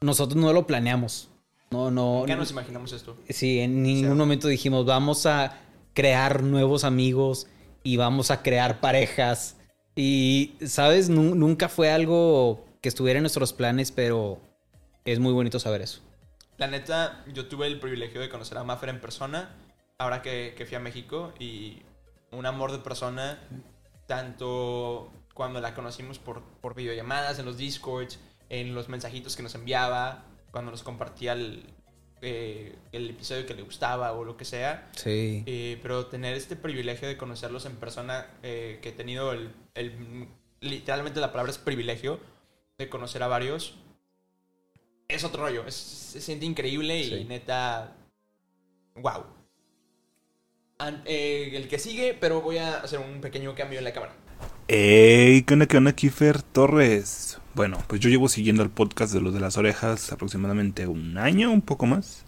nosotros no lo planeamos. No, no. Nunca nos imaginamos esto. Sí, en ningún sea, momento dijimos, vamos a crear nuevos amigos y vamos a crear parejas. Y, ¿sabes? Nu- nunca fue algo que estuviera en nuestros planes, pero es muy bonito saber eso. La neta, yo tuve el privilegio de conocer a Maffer en persona, ahora que, que fui a México, y un amor de persona, tanto cuando la conocimos por, por videollamadas, en los discords, en los mensajitos que nos enviaba, cuando nos compartía el, eh, el episodio que le gustaba o lo que sea. Sí. Eh, pero tener este privilegio de conocerlos en persona, eh, que he tenido el, el- Literalmente la palabra es privilegio de conocer a varios. Es otro rollo. es- se siente increíble y neta. ¡Wow! Eh, el que sigue, pero voy a hacer un pequeño cambio en la cámara. Hey, ¿qué onda, qué onda, Kiefer Torres? Bueno, pues yo llevo siguiendo el podcast de los de las orejas aproximadamente un año, un poco más.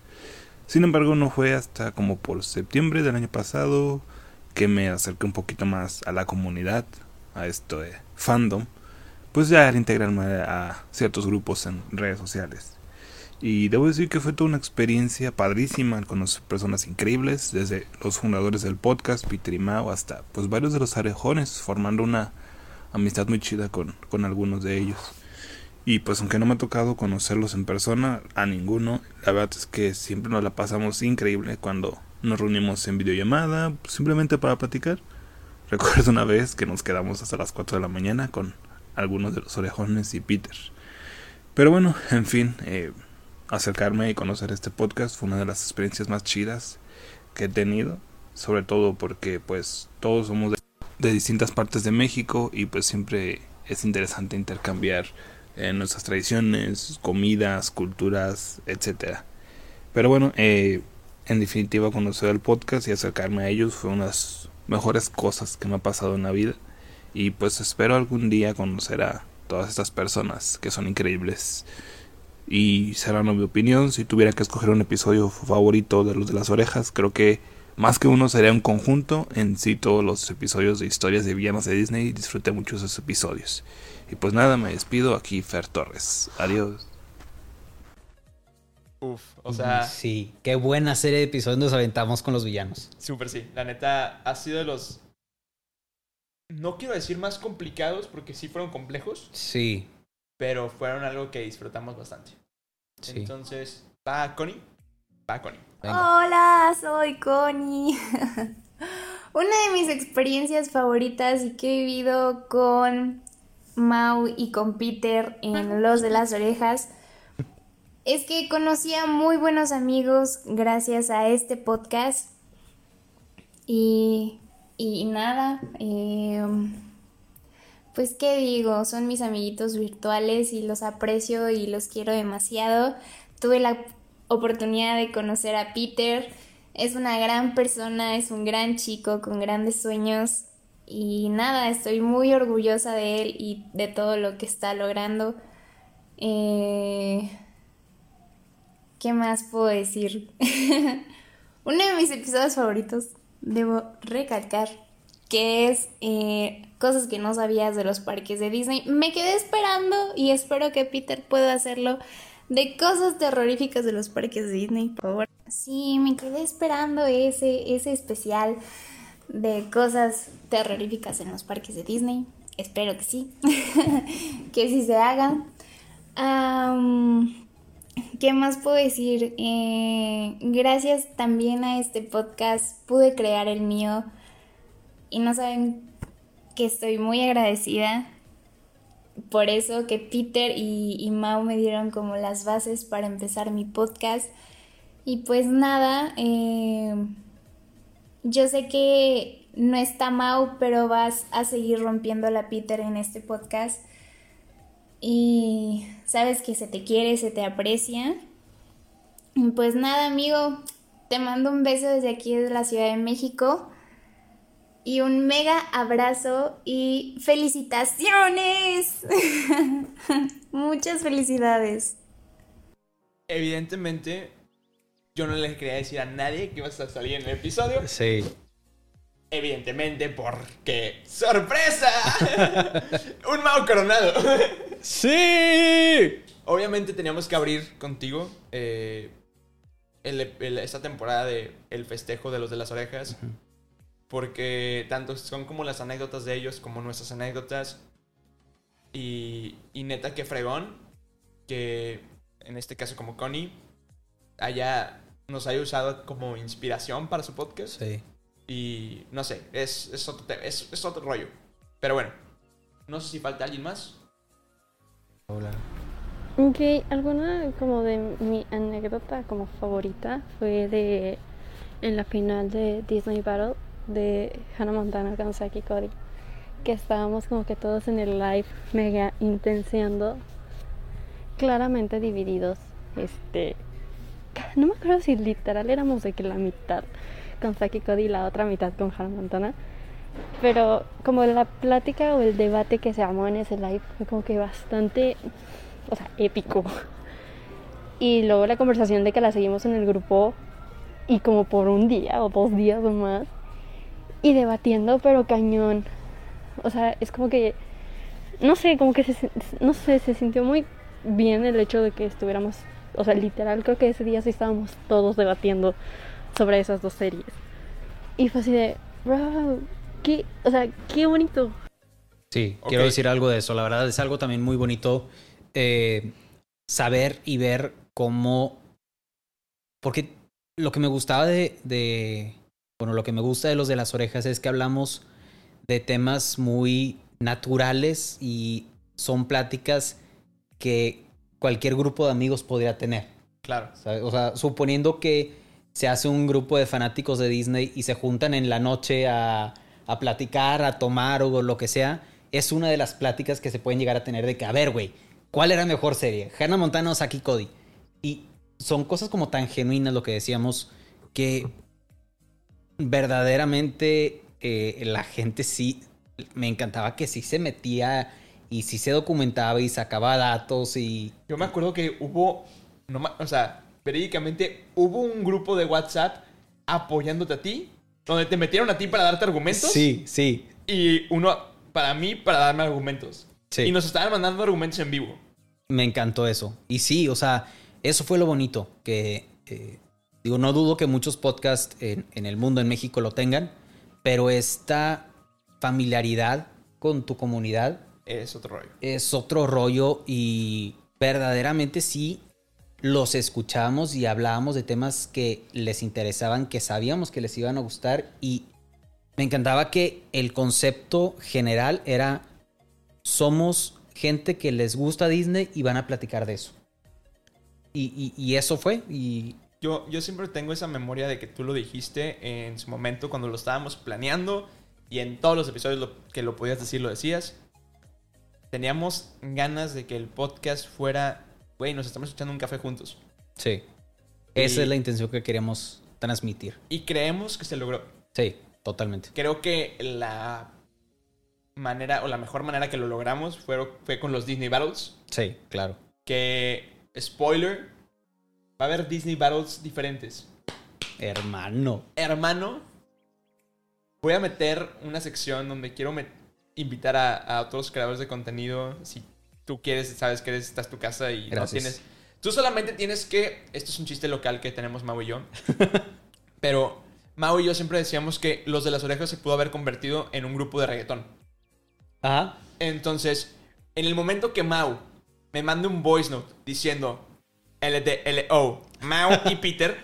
Sin embargo, no fue hasta como por septiembre del año pasado que me acerqué un poquito más a la comunidad, a esto de fandom, pues ya al integrarme a ciertos grupos en redes sociales. Y debo decir que fue toda una experiencia padrísima conocer personas increíbles, desde los fundadores del podcast, Peter y Mao, hasta pues varios de los arejones, formando una amistad muy chida con, con algunos de ellos. Y pues aunque no me ha tocado conocerlos en persona, a ninguno, la verdad es que siempre nos la pasamos increíble cuando nos reunimos en videollamada, simplemente para platicar. Recuerdo una vez que nos quedamos hasta las 4 de la mañana con algunos de los orejones y Peter. Pero bueno, en fin, eh, acercarme y conocer este podcast fue una de las experiencias más chidas que he tenido, sobre todo porque pues todos somos de, distintas partes de México y pues siempre es interesante intercambiar eh, nuestras tradiciones, comidas, culturas, etcétera. Pero bueno, eh, en definitiva conocer el podcast y acercarme a ellos fue una de las mejores cosas que me ha pasado en la vida y pues espero algún día conocer a todas estas personas que son increíbles. Y será mi opinión, si tuviera que escoger un episodio favorito de los de las orejas, creo que más que uno sería un conjunto. En sí, todos los episodios de historias de villanos de Disney, disfruté mucho esos episodios. Y pues nada, me despido aquí, Fer Torres. Adiós. Uf, o sea, Sí, qué buena serie de episodios nos aventamos con los villanos. súper sí. La neta, ha sido de los. No quiero decir más complicados porque sí fueron complejos, Sí, pero fueron algo que disfrutamos bastante. sí. Entonces, va Connie. Va Connie. Venga. Hola, soy Connie. Una de mis experiencias favoritas y que he vivido con Mau y con Peter en Los de las Orejas es que conocí a muy buenos amigos gracias a este podcast. Y, y nada, eh, pues qué digo, son mis amiguitos virtuales y los aprecio y los quiero demasiado. Tuve la oportunidad de conocer a Peter. Es una gran persona, es un gran chico con grandes sueños y nada, estoy muy orgullosa de él y de todo lo que está logrando. Eh, ¿Qué más puedo decir? Uno de mis episodios favoritos, debo recalcar, que es eh, cosas que no sabías de los parques de Disney. Me quedé esperando y espero que Peter pueda hacerlo de cosas terroríficas de los parques de Disney, por favor. Sí, me quedé esperando ese, ese especial de cosas terroríficas en los parques de Disney. Espero que sí, que sí se haga. ¿Qué más puedo decir? Eh, gracias también a este podcast pude crear el mío y no saben que estoy muy agradecida por eso que Peter y, y Mau me dieron como las bases para empezar mi podcast. Y pues nada, eh, yo sé que no está Mau, pero vas a seguir rompiendo la Peter en este podcast. Y sabes que se te quiere, se te aprecia. Y pues nada, amigo, te mando un beso desde aquí, desde la Ciudad de México. Y un mega abrazo y felicitaciones. Muchas felicidades. evidentemente, yo no le quería decir a nadie que ibas a salir en el episodio. Sí. Evidentemente, porque. ¡Sorpresa! Un Mao coronado. ¡Sí! Obviamente teníamos que abrir contigo eh, el- el- esta temporada de El festejo de los de las orejas. Porque tanto son como las anécdotas de ellos como nuestras anécdotas. Y, y neta que fregón. Que en este caso como Connie haya, nos haya usado como inspiración para su podcast. Sí. Y no sé, es, es, otro, es, es otro rollo. Pero bueno, no sé si falta alguien más. Ok, alguna como de mi anécdota como favorita fue de en la final de Disney Battle de Hannah Montana con Saki Cody. Que estábamos como que todos en el live mega intenseando, claramente divididos. Este, no me acuerdo si literal éramos de que la mitad con Saki Cody y la otra mitad con Hannah Montana. Pero como la plática o el debate que se armó en ese live fue como que bastante, o sea, épico. Y luego la conversación de que la seguimos en el grupo y como por un día o dos días o más. Y debatiendo, pero cañón. O sea, es como que, no sé, como que se, no sé, se sintió muy bien el hecho de que estuviéramos, o sea, literal creo que ese día sí estábamos todos debatiendo sobre esas dos series. Y fue así de, bro, qué, o sea, qué bonito. Sí, quiero decir algo de eso. La verdad es algo también muy bonito eh, saber y ver cómo... Porque lo que me gustaba de, de... Bueno, lo que me gusta de los de las orejas es que hablamos de temas muy naturales y son pláticas que cualquier grupo de amigos podría tener. Claro. O sea, suponiendo que se hace un grupo de fanáticos de Disney y se juntan en la noche a, a platicar, a tomar o lo que sea, es una de las pláticas que se pueden llegar a tener de que, a ver, güey, ¿cuál era mejor serie? ¿Hannah Montana o Saki Cody? Y son cosas como tan genuinas lo que decíamos que verdaderamente eh, la gente sí, me encantaba que sí se metía y sí se documentaba y sacaba datos y... Yo me acuerdo que hubo, no o sea, verídicamente hubo un grupo de WhatsApp apoyándote a ti, donde te metieron a ti para darte argumentos. Sí, sí, Y uno para mí para darme argumentos. Sí. Y nos estaban mandando argumentos en vivo. Me encantó eso. Y sí, o sea, eso fue lo bonito. Que, eh, digo, no dudo que muchos podcasts en, en el mundo, en México, lo tengan. Pero esta familiaridad con tu comunidad Es otro rollo. es otro rollo y verdaderamente sí los escuchamos y hablábamos de temas que les interesaban, que sabíamos que les iban a gustar y me encantaba que el concepto general era somos gente que les gusta Disney y van a platicar de eso. Y, y- y eso fue y Yo, yo siempre tengo esa memoria de que tú lo dijiste en su momento cuando lo estábamos planeando y en todos los episodios lo- que lo podías decir lo decías. Teníamos ganas de que el podcast fuera, güey, nos estamos echando un café juntos. sí. Esa es la intención que queríamos transmitir. Y creemos que se logró. Sí, totalmente. Creo que la manera o la mejor manera que lo logramos fue, fue con los Disney Battles. Sí, claro. Que, spoiler, va a haber Disney Battles diferentes. Hermano. Hermano, voy a meter una sección donde quiero invitar a, a otros creadores de contenido. Si tú quieres, sabes que eres, esta es tu casa y no tienes... Tú solamente tienes que... Esto es un chiste local que tenemos Mau y yo. pero Mau y yo siempre decíamos que los de las orejas se pudo haber convertido en un grupo de reggaetón. Ajá. Entonces, en el momento que Mau me mande un voice note diciendo LDLO, Mau y Peter,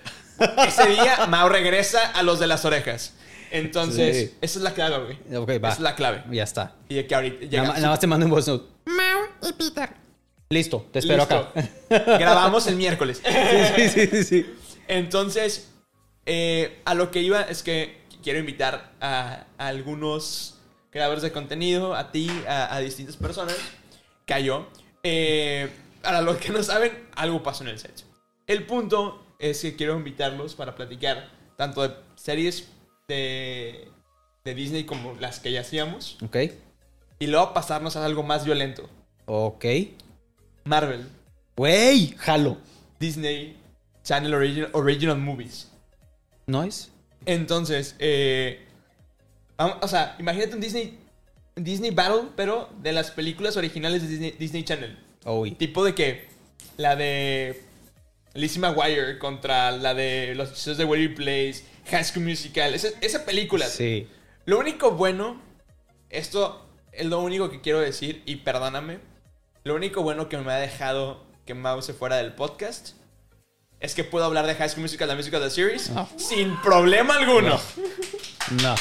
ese día Mau regresa a los de las orejas. Entonces, Sí. esa es la clave, güey. Va. Esa es la clave. Ya está. Y que ahorita llega. Nada, más te mando un voice note. Mau y Peter. Listo, te espero Listo. acá. Grabamos el miércoles. sí, sí, sí, sí. Entonces, eh, a lo que iba es que quiero invitar a, a algunos creadores de contenido, a ti, a, a distintas personas, cayó. Eh, para los que no saben, algo pasó en el set. El punto es que quiero invitarlos para platicar tanto de series de, de Disney como las que ya hacíamos, Ok. y luego pasarnos a algo más violento. Ok. Marvel. Güey, jalo. Disney Channel Original, original Movies. ¿Noise? Entonces, eh, vamos- o sea, imagínate un Disney, Disney Battle, pero de las películas originales de Disney, Disney Channel. Uy. Tipo de que la de Lizzie McGuire contra la de Los Hechizos de Waverly Place, High School Musical, esa, esa película. Sí. Lo único bueno, esto es lo único que quiero decir y perdóname, lo único bueno que me ha dejado que Mau se fuera del podcast es que puedo hablar de High School Musical, la musical de series, sin problema alguno. No.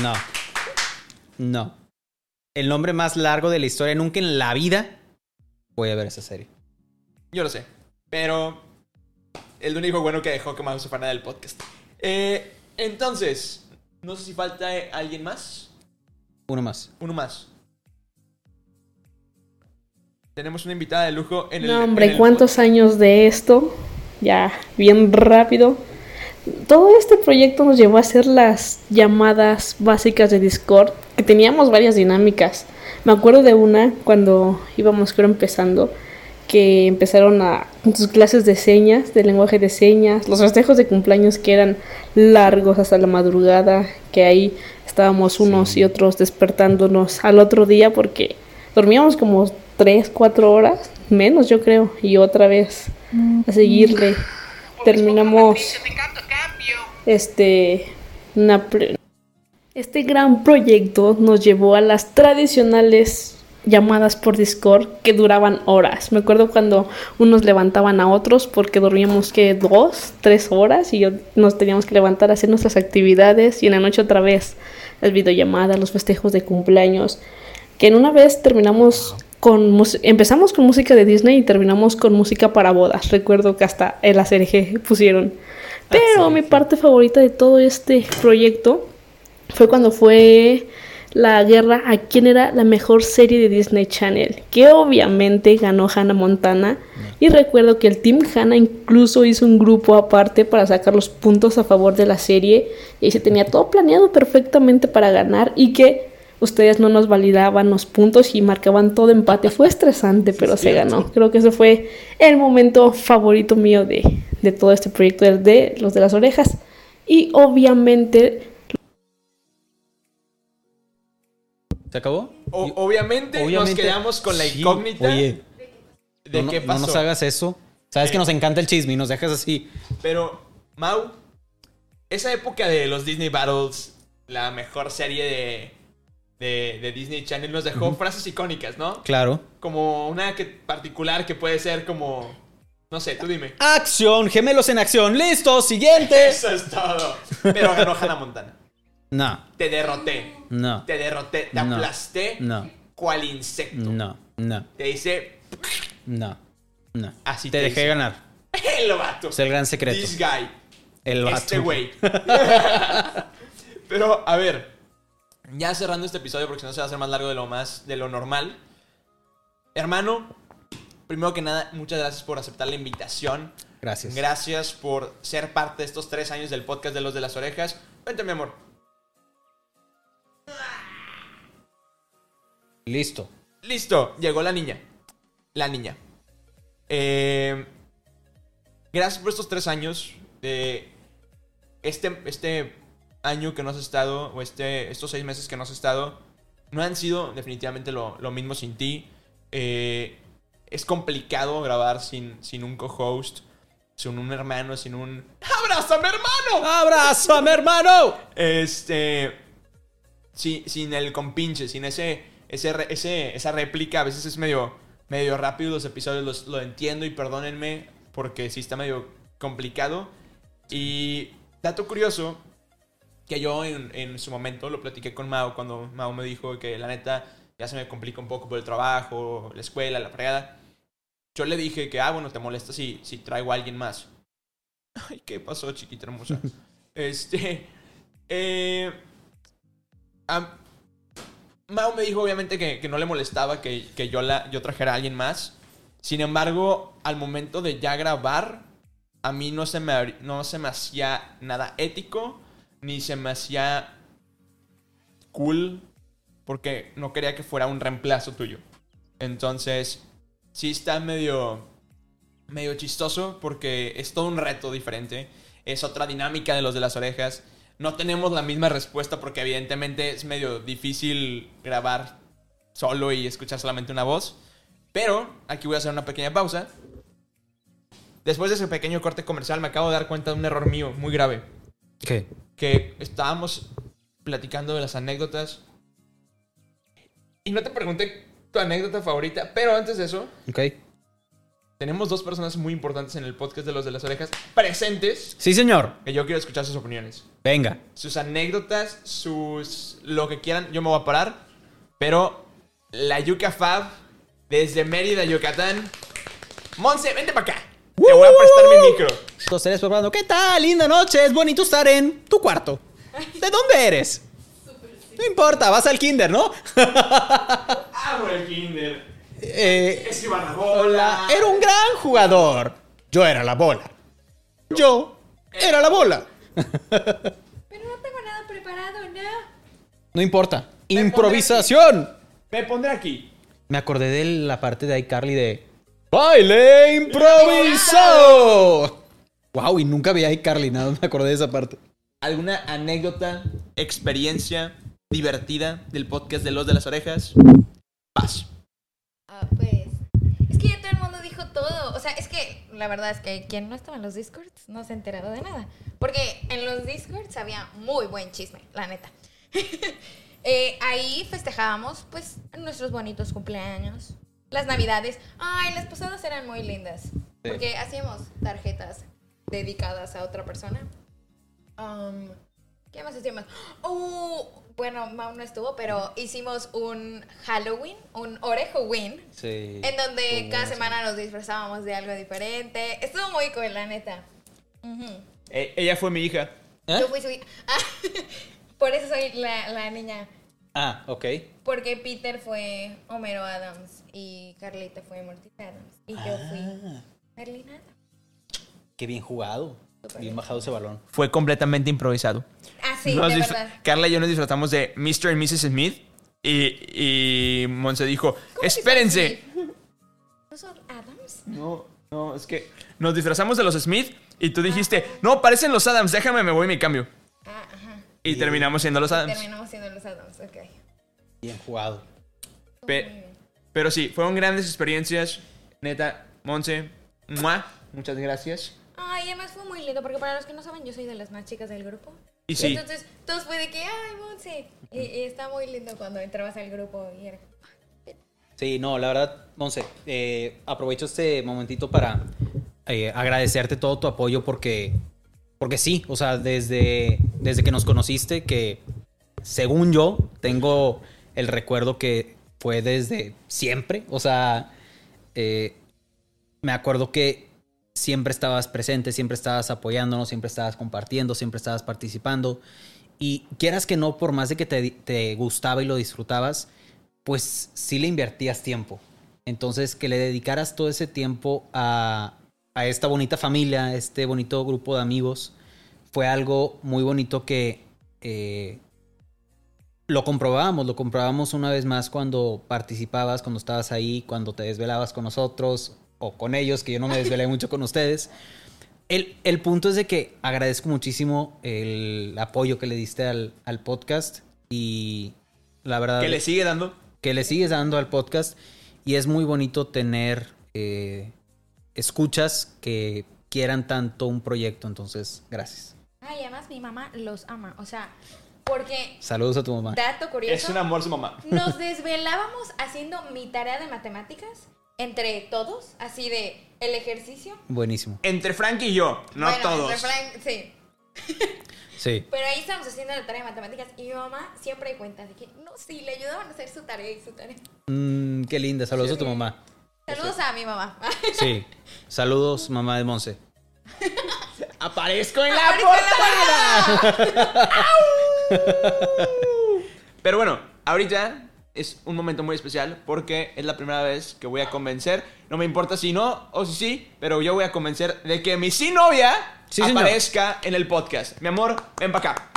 No. No. El nombre más largo de la historia. Nunca en la vida voy a ver esa serie. Yo lo sé, pero es lo único bueno que dejó que se fuera del podcast. Eh, entonces, no sé si falta alguien más. Uno más. Uno más. Tenemos una invitada de lujo en el. No, hombre, el ¿cuántos años de esto? Ya, bien rápido. Todo este proyecto nos llevó a hacer las llamadas básicas de Discord, que teníamos varias dinámicas. Me acuerdo de una cuando íbamos, creo, empezando, que empezaron a con sus clases de señas, de lenguaje de señas, los festejos de cumpleaños que eran largos hasta la madrugada, que ahí estábamos unos y otros despertándonos al otro día porque dormíamos como 3, 4 horas, menos yo creo, y otra vez a seguirle. Terminamos este una pre- este gran proyecto nos llevó a las tradicionales llamadas por Discord que duraban horas. Me acuerdo cuando unos levantaban a otros porque dormíamos que dos, tres horas y yo- nos teníamos que levantar a hacer nuestras actividades y en la noche otra vez las videollamadas, los festejos de cumpleaños. Que en una vez terminamos con empezamos con música de Disney y terminamos con música para bodas. Recuerdo que hasta el ACRG pusieron. Pero mi parte favorita de todo este proyecto fue cuando fue la guerra a quién era la mejor serie de Disney Channel, que obviamente ganó Hannah Montana. Y recuerdo que el Team Hannah incluso hizo un grupo aparte para sacar los puntos a favor de la serie y se tenía todo planeado perfectamente para ganar y que ustedes no nos validaban los puntos y marcaban todo empate. Fue estresante, pero se ganó. Creo que ese fue el momento favorito mío de, de todo este proyecto de, de los de las orejas. Y obviamente ¿Se acabó? O- obviamente, nos quedamos con la Sí, incógnita Oye, de no, qué pasó. no nos hagas eso. Sabes que nos encanta el chisme y nos dejas así. Pero, Mau, esa época de los Disney Battles, la mejor serie de, de, de Disney Channel, nos dejó frases icónicas, ¿no? Claro. Como una que, particular que puede ser como. No sé, tú dime. Acción, gemelos en acción. Listo, siguiente. Eso es todo. Pero ganó Hannah Montana. No, Te derroté. no, Te derroté. Te No. aplasté. no, Cual insecto. no, no, Te dice. no, no. Así te te dejé dice. ganar. El vato. Es el gran secreto. This guy. El vato. Este güey. Pero, a ver. Ya cerrando este episodio, porque si no se va a hacer más largo de lo más. de lo normal. Hermano, primero que nada, muchas gracias por aceptar la invitación. Gracias. Gracias por ser parte de estos tres años del podcast de los de las orejas. Vente, mi amor. Listo. Listo, llegó la niña. La niña. Eh, gracias por estos tres años. este, este año que no has estado, o este, estos seis meses que no has estado, no han sido definitivamente lo, lo mismo sin ti. Eh, es complicado grabar sin, sin un co-host, sin un hermano, sin un... ¡Abrázame, hermano! ¡Abrazo, mi hermano! Este. sí, sin el compinche, sin ese, ese, ese- esa réplica. A veces es medio, medio rápido los episodios, los- lo entiendo y perdónenme porque sí está medio complicado. Y dato curioso, que yo en, en su momento lo platiqué con Mao cuando Mao me dijo que la neta ya se me complica un poco por el trabajo, la escuela, la fregada. Yo le dije que, ah, bueno, te molesta si, si traigo a alguien más. Ay, ¿qué pasó, chiquita hermosa? este. Eh, Mao me dijo, obviamente, que, que no le molestaba que, que yo, la, yo trajera a alguien más. Sin embargo, al momento de ya grabar, a mí no se me, no se me hacía nada ético, ni se me hacía cool, porque no quería que fuera un reemplazo tuyo. Entonces, sí está medio medio chistoso porque es todo un reto diferente. Es otra dinámica de los de las orejas. No tenemos la misma respuesta porque evidentemente es medio difícil grabar solo y escuchar solamente una voz. Pero aquí voy a hacer una pequeña pausa. Después de ese pequeño corte comercial me acabo de dar cuenta de un error mío muy grave. ¿Qué? Que estábamos platicando de las anécdotas. Y no te pregunté tu anécdota favorita, pero antes de eso, Ok. Tenemos dos personas muy importantes en el podcast de los de las orejas presentes Sí, señor. que yo quiero escuchar sus opiniones. Venga. Sus anécdotas, sus... lo que quieran, yo me voy a parar. Pero la Yuca Fab, desde Mérida, Yucatán. Monse, vente para acá. Te voy a prestar mi micro. Los seres probando. ¿Qué tal? Linda noche. Es bonito estar en tu cuarto. ¿De dónde eres? No importa, vas al kinder, ¿no? Amo el kinder. Eh, la Hola, bola. era un gran jugador. Yo era la bola. Yo era la bola. Pero no tengo nada preparado, ¿no? No importa. Improvisación. Me pondré aquí. Me acordé de la parte de iCarly de baile improvisado. Wow, y nunca vi a iCarly, nada, me acordé de esa parte. ¿Alguna anécdota, experiencia divertida del podcast de Los de las Orejas? Paz. Ah, pues. Es que ya todo el mundo dijo todo. O sea, es que la verdad es que quien no estaba en los Discords no se ha enterado de nada. Porque en los Discords había muy buen chisme, la neta. Eh, ahí festejábamos, pues, nuestros bonitos cumpleaños, las navidades. Ay, las posadas eran muy lindas. Porque hacíamos tarjetas dedicadas a otra persona. Um, ¿Qué más hacíamos? Oh, bueno, Mau no estuvo, pero hicimos un Halloween, un Orejoween, Sí. en donde cada semana nos disfrazábamos de algo diferente. Estuvo muy cool, la neta. Eh, ella fue mi hija. ¿Eh? Yo fui su hi- Ah, por eso soy la, la niña. Ah, ok. Porque Peter fue Homero Adams y Carlita fue Mortis Adams. Y yo fui Ah. Merlin Adams. Qué bien jugado. Bien bajado ese balón. Fue completamente improvisado. Ah, sí, Nos de disfra- verdad. Carla y yo nos disfrazamos de Mr. y Mrs. Smith. Y, y Monse dijo, ¿Cómo que espérense. ¿No son Adams? No, no, es que nos disfrazamos de los Smith y tú dijiste, no, parecen los Adams, déjame, me voy y me cambio. Ah, ajá. Y terminamos siendo los Adams. Terminamos siendo los Adams, ok. Bien jugado. Pe- pero sí, fueron grandes experiencias. Neta, Monse, muchas gracias. Ay, además fue muy lindo, porque para los que no saben, yo soy de las más chicas del grupo. Y sí, Entonces, todos fue de que, ay, Monse. Y, y está muy lindo cuando entrabas al grupo y era. Sí, no, la verdad, Monse, eh, aprovecho este momentito para eh, agradecerte todo tu apoyo porque, porque sí, o sea, desde, desde que nos conociste, que según yo tengo el recuerdo que fue desde siempre, o sea, eh, me acuerdo que siempre estabas presente, siempre estabas apoyándonos, siempre estabas compartiendo, siempre estabas participando. Y quieras que no, por más de que te, gustaba y lo disfrutabas, pues sí le invertías tiempo. Entonces, que le dedicaras todo ese tiempo a, a esta bonita familia, a este bonito grupo de amigos, fue algo muy bonito que eh, lo comprobábamos, lo comprobábamos una vez más cuando participabas, cuando estabas ahí, cuando te desvelabas con nosotros o con ellos, que yo no me desvelé mucho con ustedes. El, el punto es de que agradezco muchísimo el apoyo que le diste al, al podcast y la verdad que le sigue dando. que le sigues dando al podcast y es muy bonito tener eh, escuchas que quieran tanto un proyecto, entonces gracias. Ay, además mi mamá los ama. O sea, porque, Saludos a tu mamá. dato curioso. Es un amor su mamá. Nos desvelábamos haciendo mi tarea de matemáticas entre todos, así de el ejercicio. Buenísimo. Entre Frank y yo, no Bueno, todos. entre Frank- sí. Sí. Pero ahí estábamos haciendo la tarea de matemáticas y mi mamá siempre cuenta de que no, sí, le ayudaban a hacer su tarea y su tarea. Mm, qué linda. Saludos a tu mamá. Saludos a mi mamá. Sí. Saludos, mamá de Monse. Aparezco en la Aparezco en la portada. Pero bueno, ahorita es un momento muy especial porque es la primera vez que voy a convencer. No me importa si no o si sí, pero yo voy a convencer de que mi sí novia Sí, señor. aparezca en el podcast. Mi amor, ven para acá.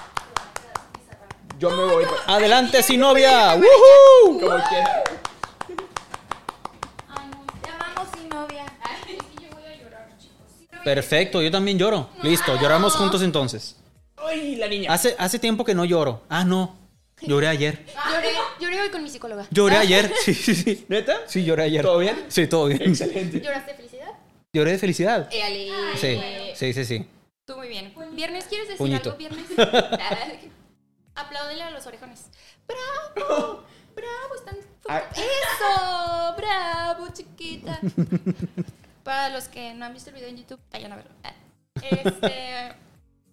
Yo me voy pa- Adelante, sin novia. ¡Woohoo! como quiera. Te amamos sin novia. Perfecto, yo también lloro. Listo, lloramos juntos entonces. ¡Ay, la niña! Hace, hace tiempo que no lloro. Ah, no. Lloré ayer. Lloré, lloré hoy con mi psicóloga. Lloré ayer. Sí, sí, sí. ¿Neta? Sí, lloré ayer. ¿Todo bien? Sí, todo bien. Excelente. ¿Lloraste de felicidad? Lloré de felicidad. Eh. Sí, sí, sí, sí. Tú muy bien. ¿Viernes quieres decir Puñito. algo? ¿Viernes? Apláudele a los orejones. ¡Bravo! ¡Bravo! Están... Ah. ¡Eso! ¡Bravo, chiquita! Para los que no han visto el video en YouTube, vayan a verlo. Ah. Este...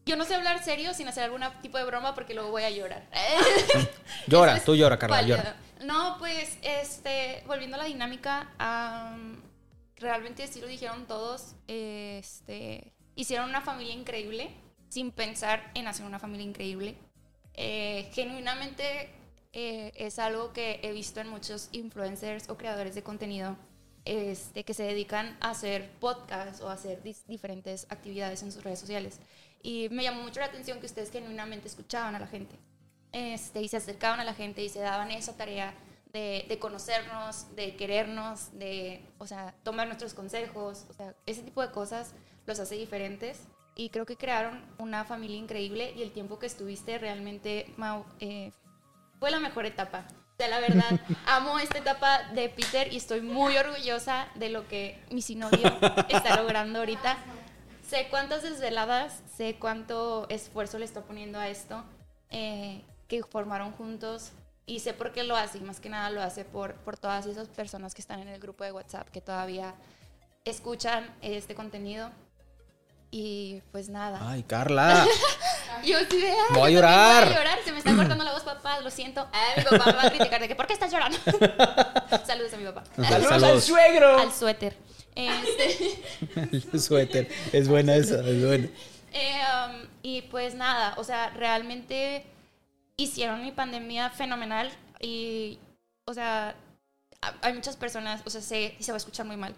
Yo no sé hablar serio sin hacer algún tipo de broma porque luego voy a llorar. Llora, es tú llora, Carla, válido. llora. No, pues, este, volviendo a la dinámica, am, realmente sí lo dijeron todos, este, hicieron una familia increíble sin pensar en hacer una familia increíble. Eh, genuinamente eh, es algo que he visto en muchos influencers o creadores de contenido este, que se dedican a hacer podcasts o a hacer diferentes actividades en sus redes sociales. Y me llamó mucho la atención que ustedes genuinamente escuchaban a la gente este, y se acercaban a la gente y se daban esa tarea de, de conocernos, de querernos, de, o sea, tomar nuestros consejos, o sea, ese tipo de cosas los hace diferentes y creo que crearon una familia increíble y el tiempo que estuviste realmente, Mau, eh, fue la mejor etapa. O sea, la verdad, amo esta etapa de Peter y estoy muy orgullosa de lo que mi novio está logrando ahorita. Sé cuántas desveladas, sé cuánto esfuerzo le está poniendo a esto, eh, que formaron juntos y sé por qué lo hace y más que nada lo hace por, por todas esas personas que están en el grupo de WhatsApp que todavía escuchan este contenido. Y pues nada. Ay, Carla. Yo sí de, ay, Voy a llorar. Voy a llorar, se me está cortando la voz, papá, lo siento. Ay, mi papá me va a criticar de que, ¿por qué estás llorando? Saludos a mi papá. ¡Saludos al Saludos. suegro! Al suéter. Este, El suéter. Es buena esa, es buena. eh, um, y pues nada, o sea, realmente hicieron mi pandemia fenomenal y, o sea, ha- hay muchas personas, o sea, sé, y se va a escuchar muy mal,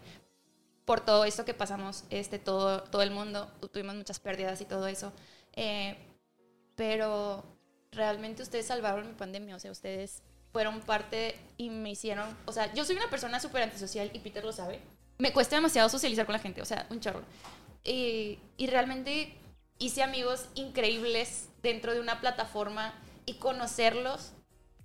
por todo esto que pasamos, este, todo, todo el mundo, tu- tuvimos muchas pérdidas y todo eso, eh, pero realmente ustedes salvaron mi pandemia, o sea, ustedes fueron parte y me hicieron, o sea, yo soy una persona súper antisocial y Peter lo sabe, me cuesta demasiado socializar con la gente, o sea, un chorro. Y, realmente hice amigos increíbles dentro de una plataforma y conocerlos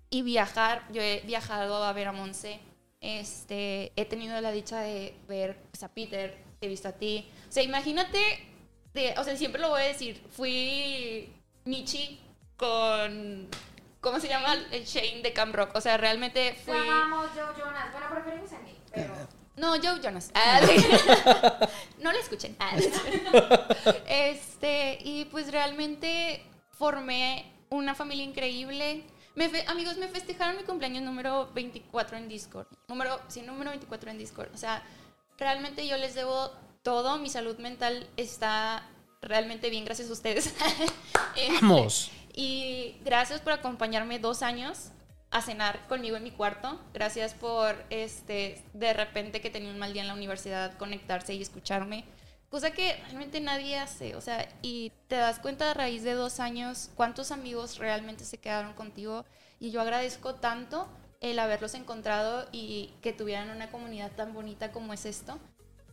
y viajar. Yo he viajado a ver a Monse. Este, he tenido la dicha de ver pues, a Peter, te he visto a ti. O sea, imagínate, de, o sea, siempre lo voy a decir, fui Michi con, ¿cómo se llama? El Shane de Cam Rock. O sea, realmente fui... Jonas. Bueno, preferimos a mí, pero... No, Joe Jonas. Ah, no lo escuchen. Ah, este, y pues realmente formé una familia increíble. Me fe- amigos, me festejaron mi cumpleaños número 24 en Discord. Número, sí, número 24 en Discord. O sea, realmente yo les debo todo. Mi salud mental está realmente bien gracias a ustedes. Este, Vamos. y gracias por acompañarme dos años a cenar conmigo en mi cuarto. Gracias por, este, de repente que tenía un mal día en la universidad, conectarse y escucharme. Cosa que realmente nadie hace. O sea, y te das cuenta a raíz de dos años cuántos amigos realmente se quedaron contigo. Y yo agradezco tanto el haberlos encontrado y que tuvieran una comunidad tan bonita como es esto.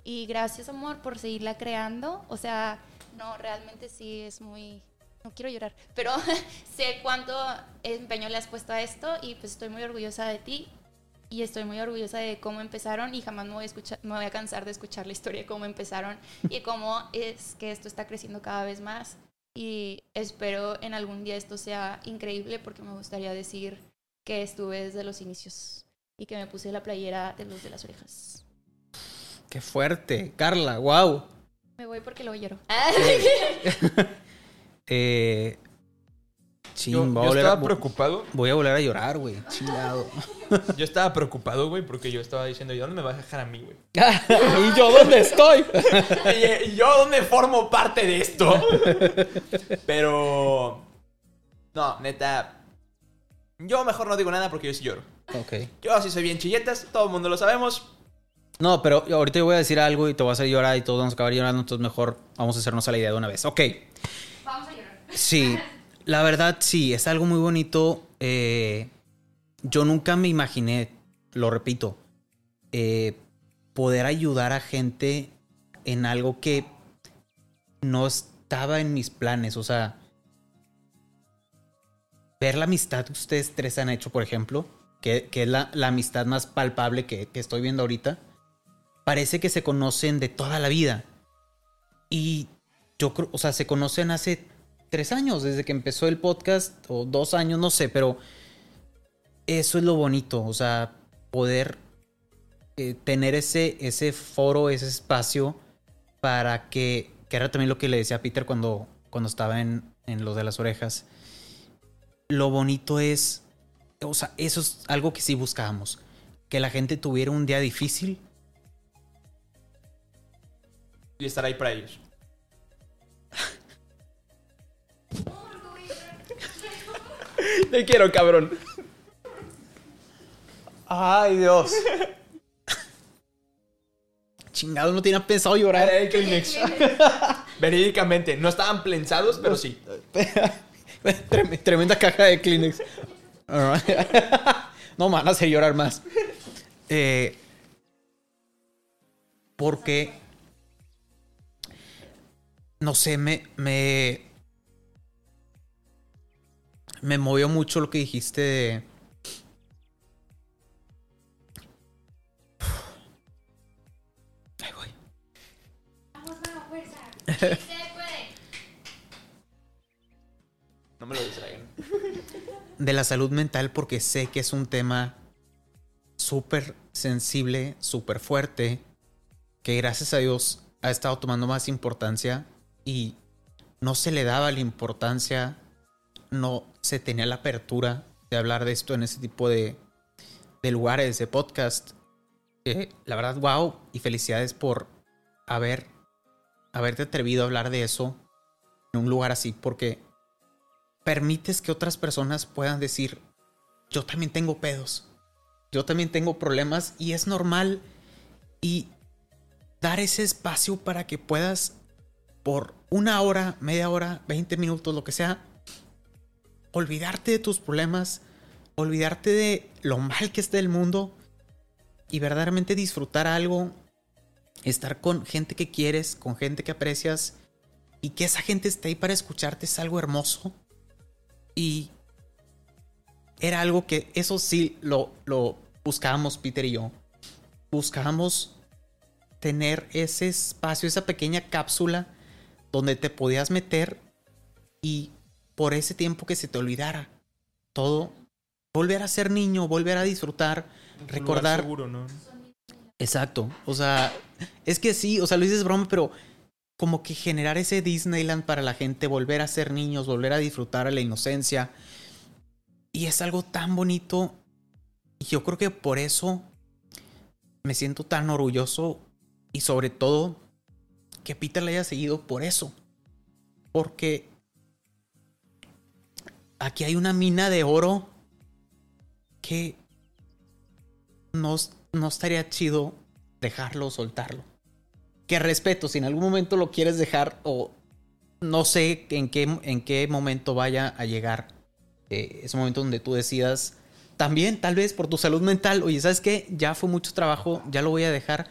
Y gracias, amor, por seguirla creando. O sea, no, realmente sí es muy... No quiero llorar, pero sé cuánto empeño le has puesto a esto y pues estoy muy orgullosa de ti y estoy muy orgullosa de cómo empezaron y jamás me voy a, escuchar, me voy a cansar de escuchar la historia de cómo empezaron y cómo es que esto está creciendo cada vez más y espero en algún día esto sea increíble porque me gustaría decir que estuve desde los inicios y que me puse la playera de luz de las orejas. Qué fuerte. Carla, wow. Me voy porque luego lloro. Eh, chin, Yo, yo volver a, estaba preocupado. voy a volver a llorar, güey. Chingado. Yo estaba preocupado, güey, porque yo estaba diciendo, ¿y dónde me vas a dejar a mí, güey? ¿Y yo dónde estoy? ¿Y yo dónde formo parte de esto? Pero... No, neta... Yo mejor no digo nada porque yo sí lloro. ok. Yo sí soy bien chilletas, todo el mundo lo sabemos. No, pero ahorita yo voy a decir algo y te voy a hacer llorar y todos vamos a acabar llorando, entonces mejor vamos a hacernos a la idea de una vez. Ok. Sí, la verdad sí, es algo muy bonito. Eh, yo nunca me imaginé, lo repito, eh, poder ayudar a gente en algo que no estaba en mis planes. O sea, ver la amistad que ustedes tres han hecho, por ejemplo, que, que es la, la amistad más palpable que, que estoy viendo ahorita, parece que se conocen de toda la vida. Y yo creo, o sea, se conocen hace tres años, desde que empezó el podcast, o dos años, no sé, pero eso es lo bonito, o sea, poder eh, tener ese, ese foro, ese espacio para que, que era también lo que le decía a Peter cuando, cuando estaba en, en lo de las orejas. Lo bonito es, o sea, eso es algo que sí buscábamos, que la gente tuviera un día difícil Y estar ahí para ellos. Te quiero, cabrón. Ay, Dios. Chingado, no tenía pensado llorar. El Kleenex. Verídicamente, no estaban pensados, pero sí. Trem- Tremenda caja de Kleenex. No me van a hacer llorar más. Eh, porque. No sé, me. Me. Me movió mucho lo que dijiste de. Ahí voy. No me lo distraigan. de la salud mental porque sé que es un tema súper sensible, súper fuerte, que gracias a Dios ha estado tomando más importancia y no se le daba la importancia, no se tenía la apertura de hablar de esto en ese tipo de, de lugares, de podcast. La verdad, wow, y felicidades por haber, haberte atrevido a hablar de eso en un lugar así, porque permites que otras personas puedan decir, yo también tengo pedos, yo también tengo problemas y es normal y dar ese espacio para que puedas por una hora, media hora, 20 minutos, lo que sea, olvidarte de tus problemas, olvidarte de lo mal que está el mundo y verdaderamente disfrutar algo, estar con gente que quieres, con gente que aprecias y que esa gente esté ahí para escucharte es algo hermoso. Y era algo que eso sí lo, lo buscábamos Peter y yo. Buscábamos tener ese espacio, esa pequeña cápsula donde te podías meter y por ese tiempo que se te olvidara todo, volver a ser niño, volver a disfrutar, recordar. seguro, ¿no? Exacto. O sea, es que sí, o sea, lo dices broma, pero como que generar ese Disneyland para la gente, volver a ser niños, volver a disfrutar a la inocencia. Y es algo tan bonito. Y yo creo que por eso me siento tan orgulloso y sobre todo que Peter le haya seguido por eso. Porque aquí hay una mina de oro que no, no estaría chido dejarlo, soltarlo. Que respeto, si en algún momento lo quieres dejar o no sé en qué, en qué momento vaya a llegar eh, ese momento donde tú decidas también, tal vez por tu salud mental, oye, ¿sabes qué? Ya fue mucho trabajo, ya lo voy a dejar,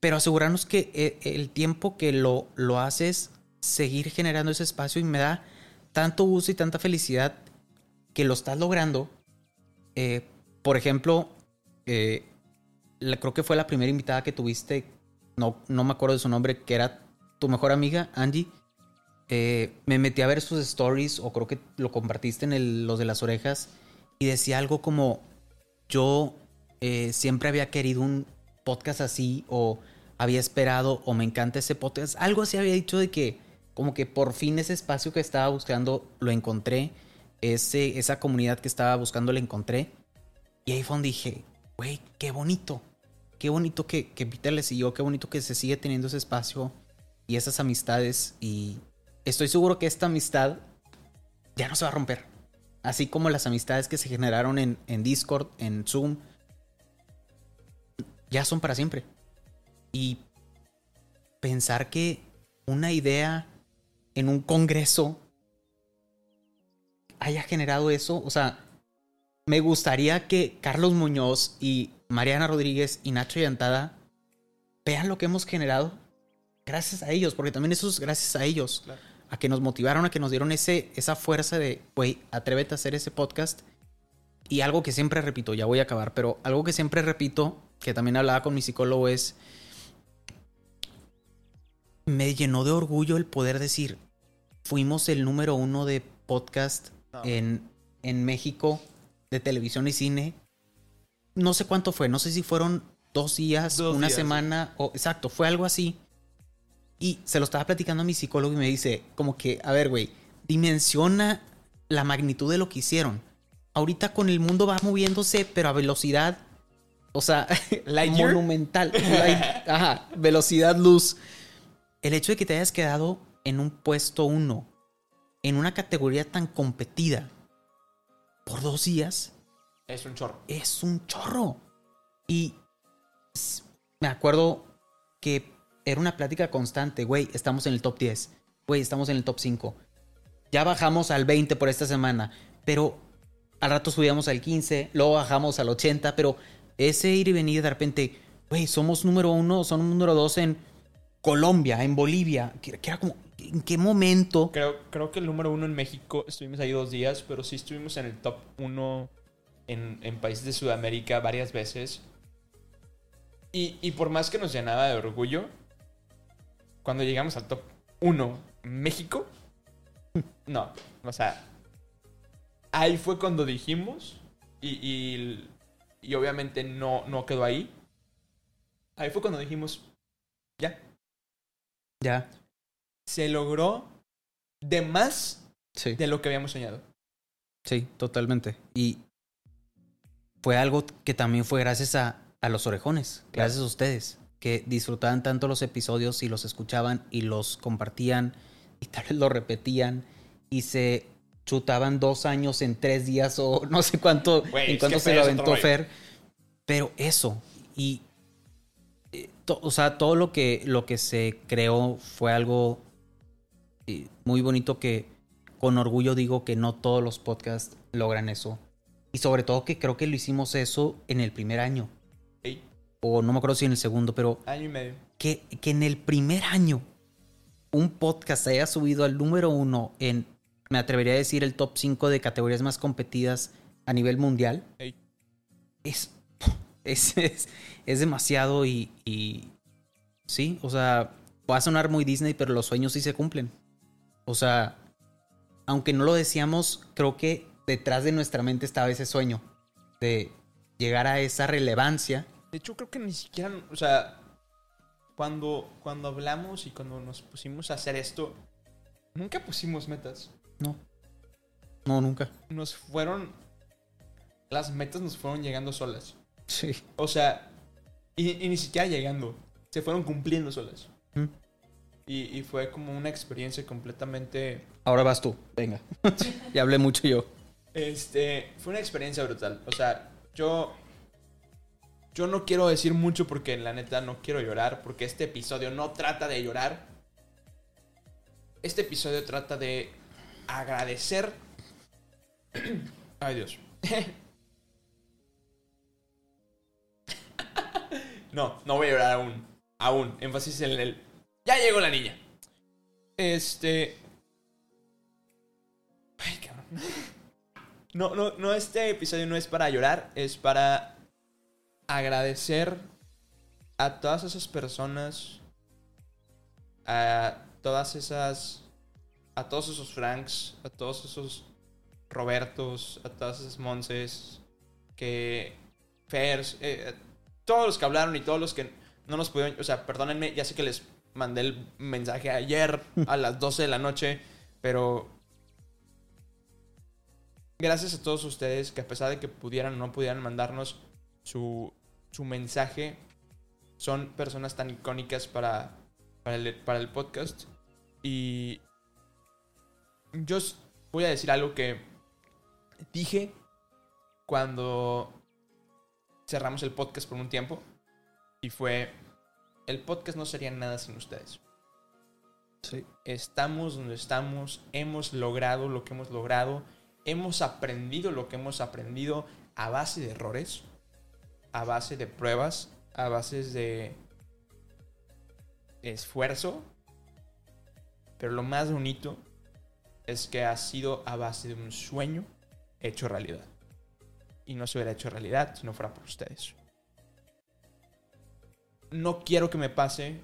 pero asegurarnos que eh, el tiempo que lo, lo haces, seguir generando ese espacio y me da tanto gusto y tanta felicidad que lo estás logrando. Eh, por ejemplo, eh, creo que fue la primera invitada que tuviste, no, no me acuerdo de su nombre, que era tu mejor amiga, Angie. Eh, me metí a ver sus stories, o creo que lo compartiste en los de las orejas, y decía algo como, yo siempre había querido un podcast así, o había esperado, o me encanta ese podcast. Algo así había dicho de que, como que por fin ese espacio que estaba buscando lo encontré, ese, esa comunidad que estaba buscando la encontré. Y ahí fue donde dije, güey, qué bonito. Qué bonito que, que Peter le siguió, qué bonito que se sigue teniendo ese espacio y esas amistades. Y estoy seguro que esta amistad ya no se va a romper. Así como las amistades que se generaron en, en Discord, en Zoom, ya son para siempre. Y pensar que una idea en un congreso haya generado eso, o sea, me gustaría que Carlos Muñoz y Mariana Rodríguez y Nacho Yantada vean lo que hemos generado gracias a ellos, porque también eso es gracias a ellos, Claro. a que nos motivaron, a que nos dieron ese, esa fuerza de, güey, atrévete a hacer ese podcast. Y algo que siempre repito, ya voy a acabar, pero algo que siempre repito, que también hablaba con mi psicólogo, es, me llenó de orgullo el poder decir, fuimos el número uno de podcast No. en, en México de televisión y cine. No sé cuánto fue, no sé si fueron dos días, Dos una días, semana, o exacto, fue algo así. Y se lo estaba platicando a mi psicólogo y me dice, como que, a ver, güey, dimensiona la magnitud de lo que hicieron. Ahorita con el mundo va moviéndose, pero a velocidad, o sea, Lightyear. monumental. Light- ajá, velocidad luz. El hecho de que te hayas quedado en un puesto uno, en una categoría tan competida, por dos días, Es un chorro. es un chorro. Y me acuerdo que era una plática constante, güey, estamos en el top 10, güey, estamos en el top 5. Ya bajamos al 20 por esta semana, pero al rato subíamos al 15, luego bajamos al 80, pero ese ir y venir de repente, güey, somos número uno, somos número dos en Colombia, en Bolivia, que, que era como, ¿en qué momento? Creo, creo que el número uno en México estuvimos ahí dos días, pero sí estuvimos en el top uno en, países de Sudamérica varias veces. Y, por más que nos llenaba de orgullo, cuando llegamos al top uno México, no, o sea, ahí fue cuando dijimos, y, y, y obviamente no, no quedó ahí, ahí fue cuando dijimos, Ya, se logró de más sí. de lo que habíamos soñado. Sí, totalmente. Y fue algo que también fue gracias a, a los orejones, gracias a ustedes, que disfrutaban tanto los episodios y los escuchaban y los compartían y tal vez lo repetían y se chutaban dos años en tres días o no sé cuánto, Güey, en cuánto se lo aventó. Fer. Pero eso, y to- o sea, todo lo que, lo que se creó fue algo eh, muy bonito que con orgullo digo que no todos los podcasts logran eso. Y sobre todo que creo que lo hicimos eso en el primer año. Ey, O no me acuerdo si en el segundo, pero año y medio. que, que en el primer año un podcast haya subido al número uno en, me atrevería a decir, el top 5 de categorías más competidas a nivel mundial, Ey. es, es, es, es demasiado y, y sí, o sea, va a sonar muy Disney, pero los sueños sí se cumplen. O sea, aunque no lo decíamos, creo que detrás de nuestra mente estaba ese sueño de llegar a esa relevancia. De hecho, creo que ni siquiera, o sea, cuando, cuando hablamos y cuando nos pusimos a hacer esto, nunca pusimos metas. No. No, nunca. Nos fueron, las metas nos fueron llegando solas. Sí. O sea, y, y ni siquiera llegando, se fueron cumpliendo solas. Mm. Y, y fue como una experiencia completamente... Ahora vas tú, venga. ya hablé mucho yo. Este, fue una experiencia brutal. O sea, yo. Yo no quiero decir mucho porque la neta no quiero llorar. Porque este episodio no trata de llorar. Este episodio trata de agradecer. Ay, Dios. No, no voy a llorar aún. Aún. Énfasis en el. Ya llegó la niña. Este. Ay, cabrón. No, no, no, este episodio no es para llorar, es para agradecer a todas esas personas, a todas esas, a todos esos Franks, a todos esos Robertos, a todas esas Monses, que Fers, eh, todos los que hablaron y todos los que no nos pudieron, o sea, perdónenme, ya sé que les mandé el mensaje ayer a las 12 de la noche, pero gracias a todos ustedes que a pesar de que pudieran o no pudieran mandarnos su, su mensaje, son personas tan icónicas para, para, el, para el podcast. Y yo voy a decir algo que dije cuando cerramos el podcast por un tiempo. Y fue, el podcast no sería nada sin ustedes. Sí. Estamos donde estamos, hemos logrado lo que hemos logrado, hemos aprendido lo que hemos aprendido a base de errores, a base de pruebas, a bases de esfuerzo, pero lo más bonito es que ha sido a base de un sueño hecho realidad. Y no se hubiera hecho realidad si no fuera por ustedes. No quiero que me pase,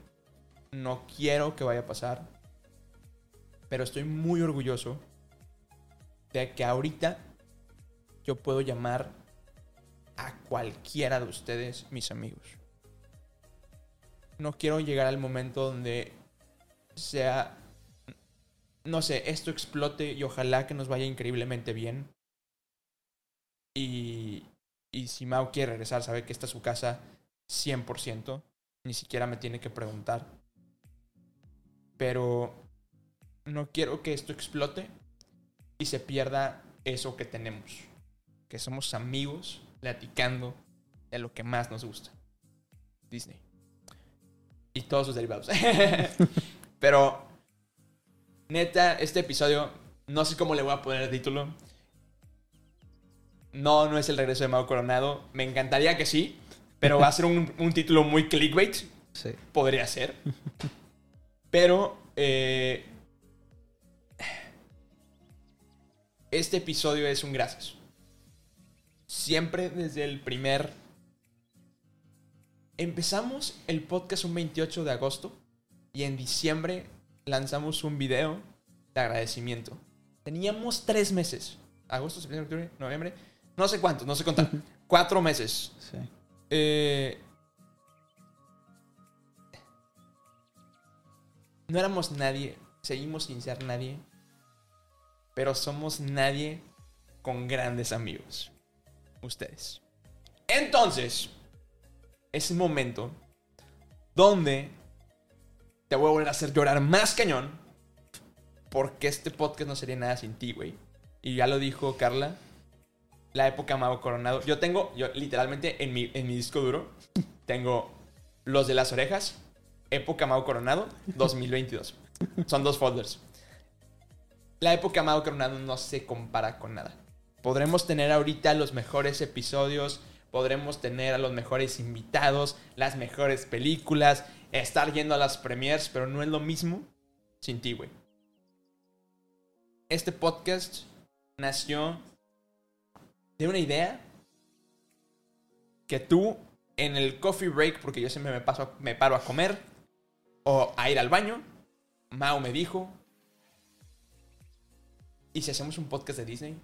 no quiero que vaya a pasar, pero estoy muy orgulloso de que ahorita yo puedo llamar a cualquiera de ustedes mis amigos. No quiero llegar al momento donde sea, no sé, esto explote y ojalá que nos vaya increíblemente bien. Y, si Mao quiere regresar, sabe que esta es su casa 100%. Ni siquiera me tiene que preguntar. Pero no quiero que esto explote y se pierda eso que tenemos. Que somos amigos platicando de lo que más nos gusta. Disney. Y todos sus derivados. Pero, neta, este episodio, no sé cómo le voy a poner el título. No, no es el regreso de Mago Coronado. Me encantaría que sí, pero va a ser un, un título muy clickbait. Sí. Podría ser. Pero, eh, este episodio es un gracias. Siempre desde el primer... Empezamos el podcast un 28 de agosto y en diciembre lanzamos un video de agradecimiento. Teníamos tres meses. Agosto, septiembre, octubre, noviembre. No sé cuántos, no sé contar. Cuatro meses. Sí. Eh, no éramos nadie, seguimos sin ser nadie, pero somos nadie con grandes amigos. Ustedes. Entonces, es el momento donde te voy a volver a hacer llorar más cañón, porque este podcast no sería nada sin ti, güey. Y ya lo dijo Carla, la época Mago Coronado. Yo tengo, yo literalmente en mi, en mi disco duro, tengo los de las orejas, época Mago Coronado, 2022. Son dos folders. La época Mago Coronado no se compara con nada. Podremos tener ahorita los mejores episodios, podremos tener a los mejores invitados, las mejores películas, estar yendo a las premiers, pero no es lo mismo sin ti, güey. Este podcast nació de una idea que tú en el coffee break, porque yo siempre me, paso, me paro a comer o a ir al baño, Mao me dijo, ¿y si hacemos un podcast de Disney?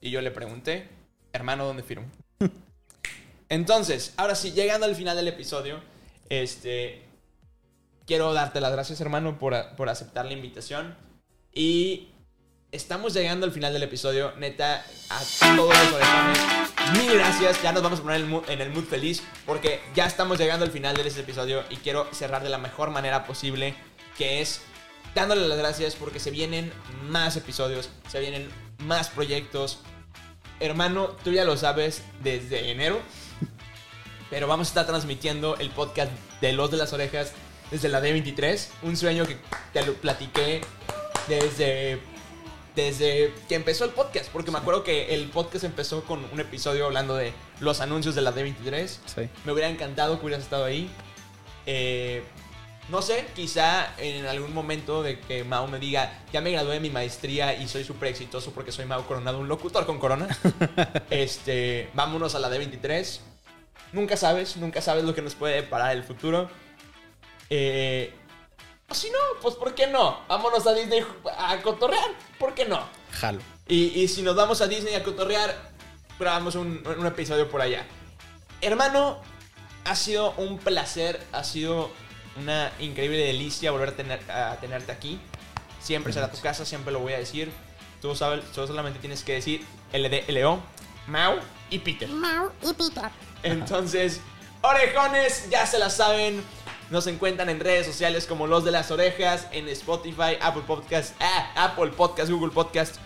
Y yo le pregunté, hermano, ¿dónde firmo? Entonces, ahora sí, llegando al final del episodio, este, quiero darte las gracias, hermano, por, por aceptar la invitación. Y estamos llegando al final del episodio. Neta, a todos los orejones, mil gracias. Ya nos vamos a poner en el mood- feliz porque ya estamos llegando al final de este episodio y quiero cerrar de la mejor manera posible, que es dándole las gracias porque se vienen más episodios, se vienen más proyectos. Hermano, tú ya lo sabes desde enero, pero vamos a estar transmitiendo el podcast de Los de las Orejas desde la D23. Un sueño que te lo platiqué desde, desde que empezó el podcast. Porque me acuerdo que el podcast empezó con un episodio hablando de los anuncios de la D23. Sí. Me hubiera encantado que hubieras estado ahí. Eh, no sé, quizá en algún momento de que Mao me diga, ya me gradué de mi maestría y soy súper exitoso porque soy Mao Coronado, un locutor con corona. este, vámonos a la D23. Nunca sabes, nunca sabes lo que nos puede parar el futuro. Eh, si no, pues ¿por qué no? Vámonos a Disney a cotorrear, ¿por qué no? Jalo. Y, y si nos vamos a Disney a cotorrear, grabamos un, un episodio por allá. Hermano, ha sido un placer, ha sido una increíble delicia volver a, tener- a tenerte aquí. Siempre será tu casa, siempre lo voy a decir. Tú, sabes, tú solamente tienes que decir LD, Mau y Peter. Mau y Peter. Entonces, orejones, ya se la saben. Nos encuentran en redes sociales como Los de las Orejas, en Spotify, Apple Podcast, ah, Apple Podcast, Google Podcast.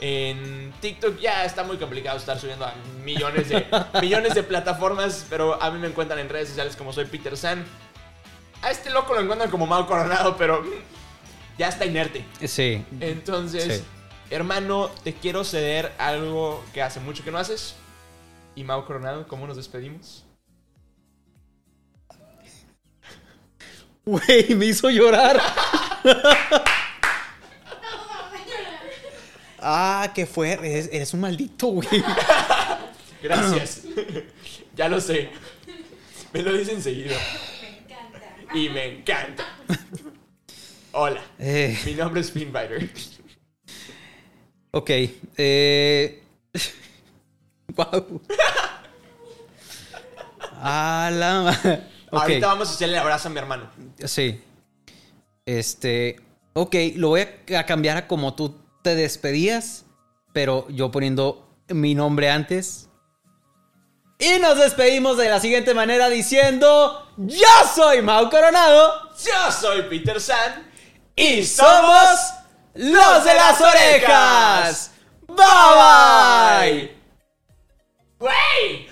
En TikTok ya está muy complicado estar subiendo a millones de, millones de plataformas, pero a mí me encuentran en redes sociales como soy Peter San. A este loco lo encuentran como Mau Coronado, pero mm, ya está inerte. Sí. Entonces, Sí. hermano, te quiero ceder algo que hace mucho que no haces. Y Mau Coronado, ¿cómo nos despedimos? Güey, me hizo llorar. ah, qué fue. Eres, eres un maldito, güey. Gracias. ya lo sé. Me lo dicen seguido. Y me encanta. Hola. Eh, Mi nombre es Finbiter. ok. Eh. wow. Ah, la. Ahorita vamos a hacerle el abrazo a mi hermano. Sí. Este. Ok, lo voy a- a cambiar a como tú te despedías, pero yo poniendo mi nombre antes. Y nos despedimos de la siguiente manera diciendo: Yo soy Mau Coronado Yo soy Peter San. y somos los de las orejas. Bye bye. ¡Güey!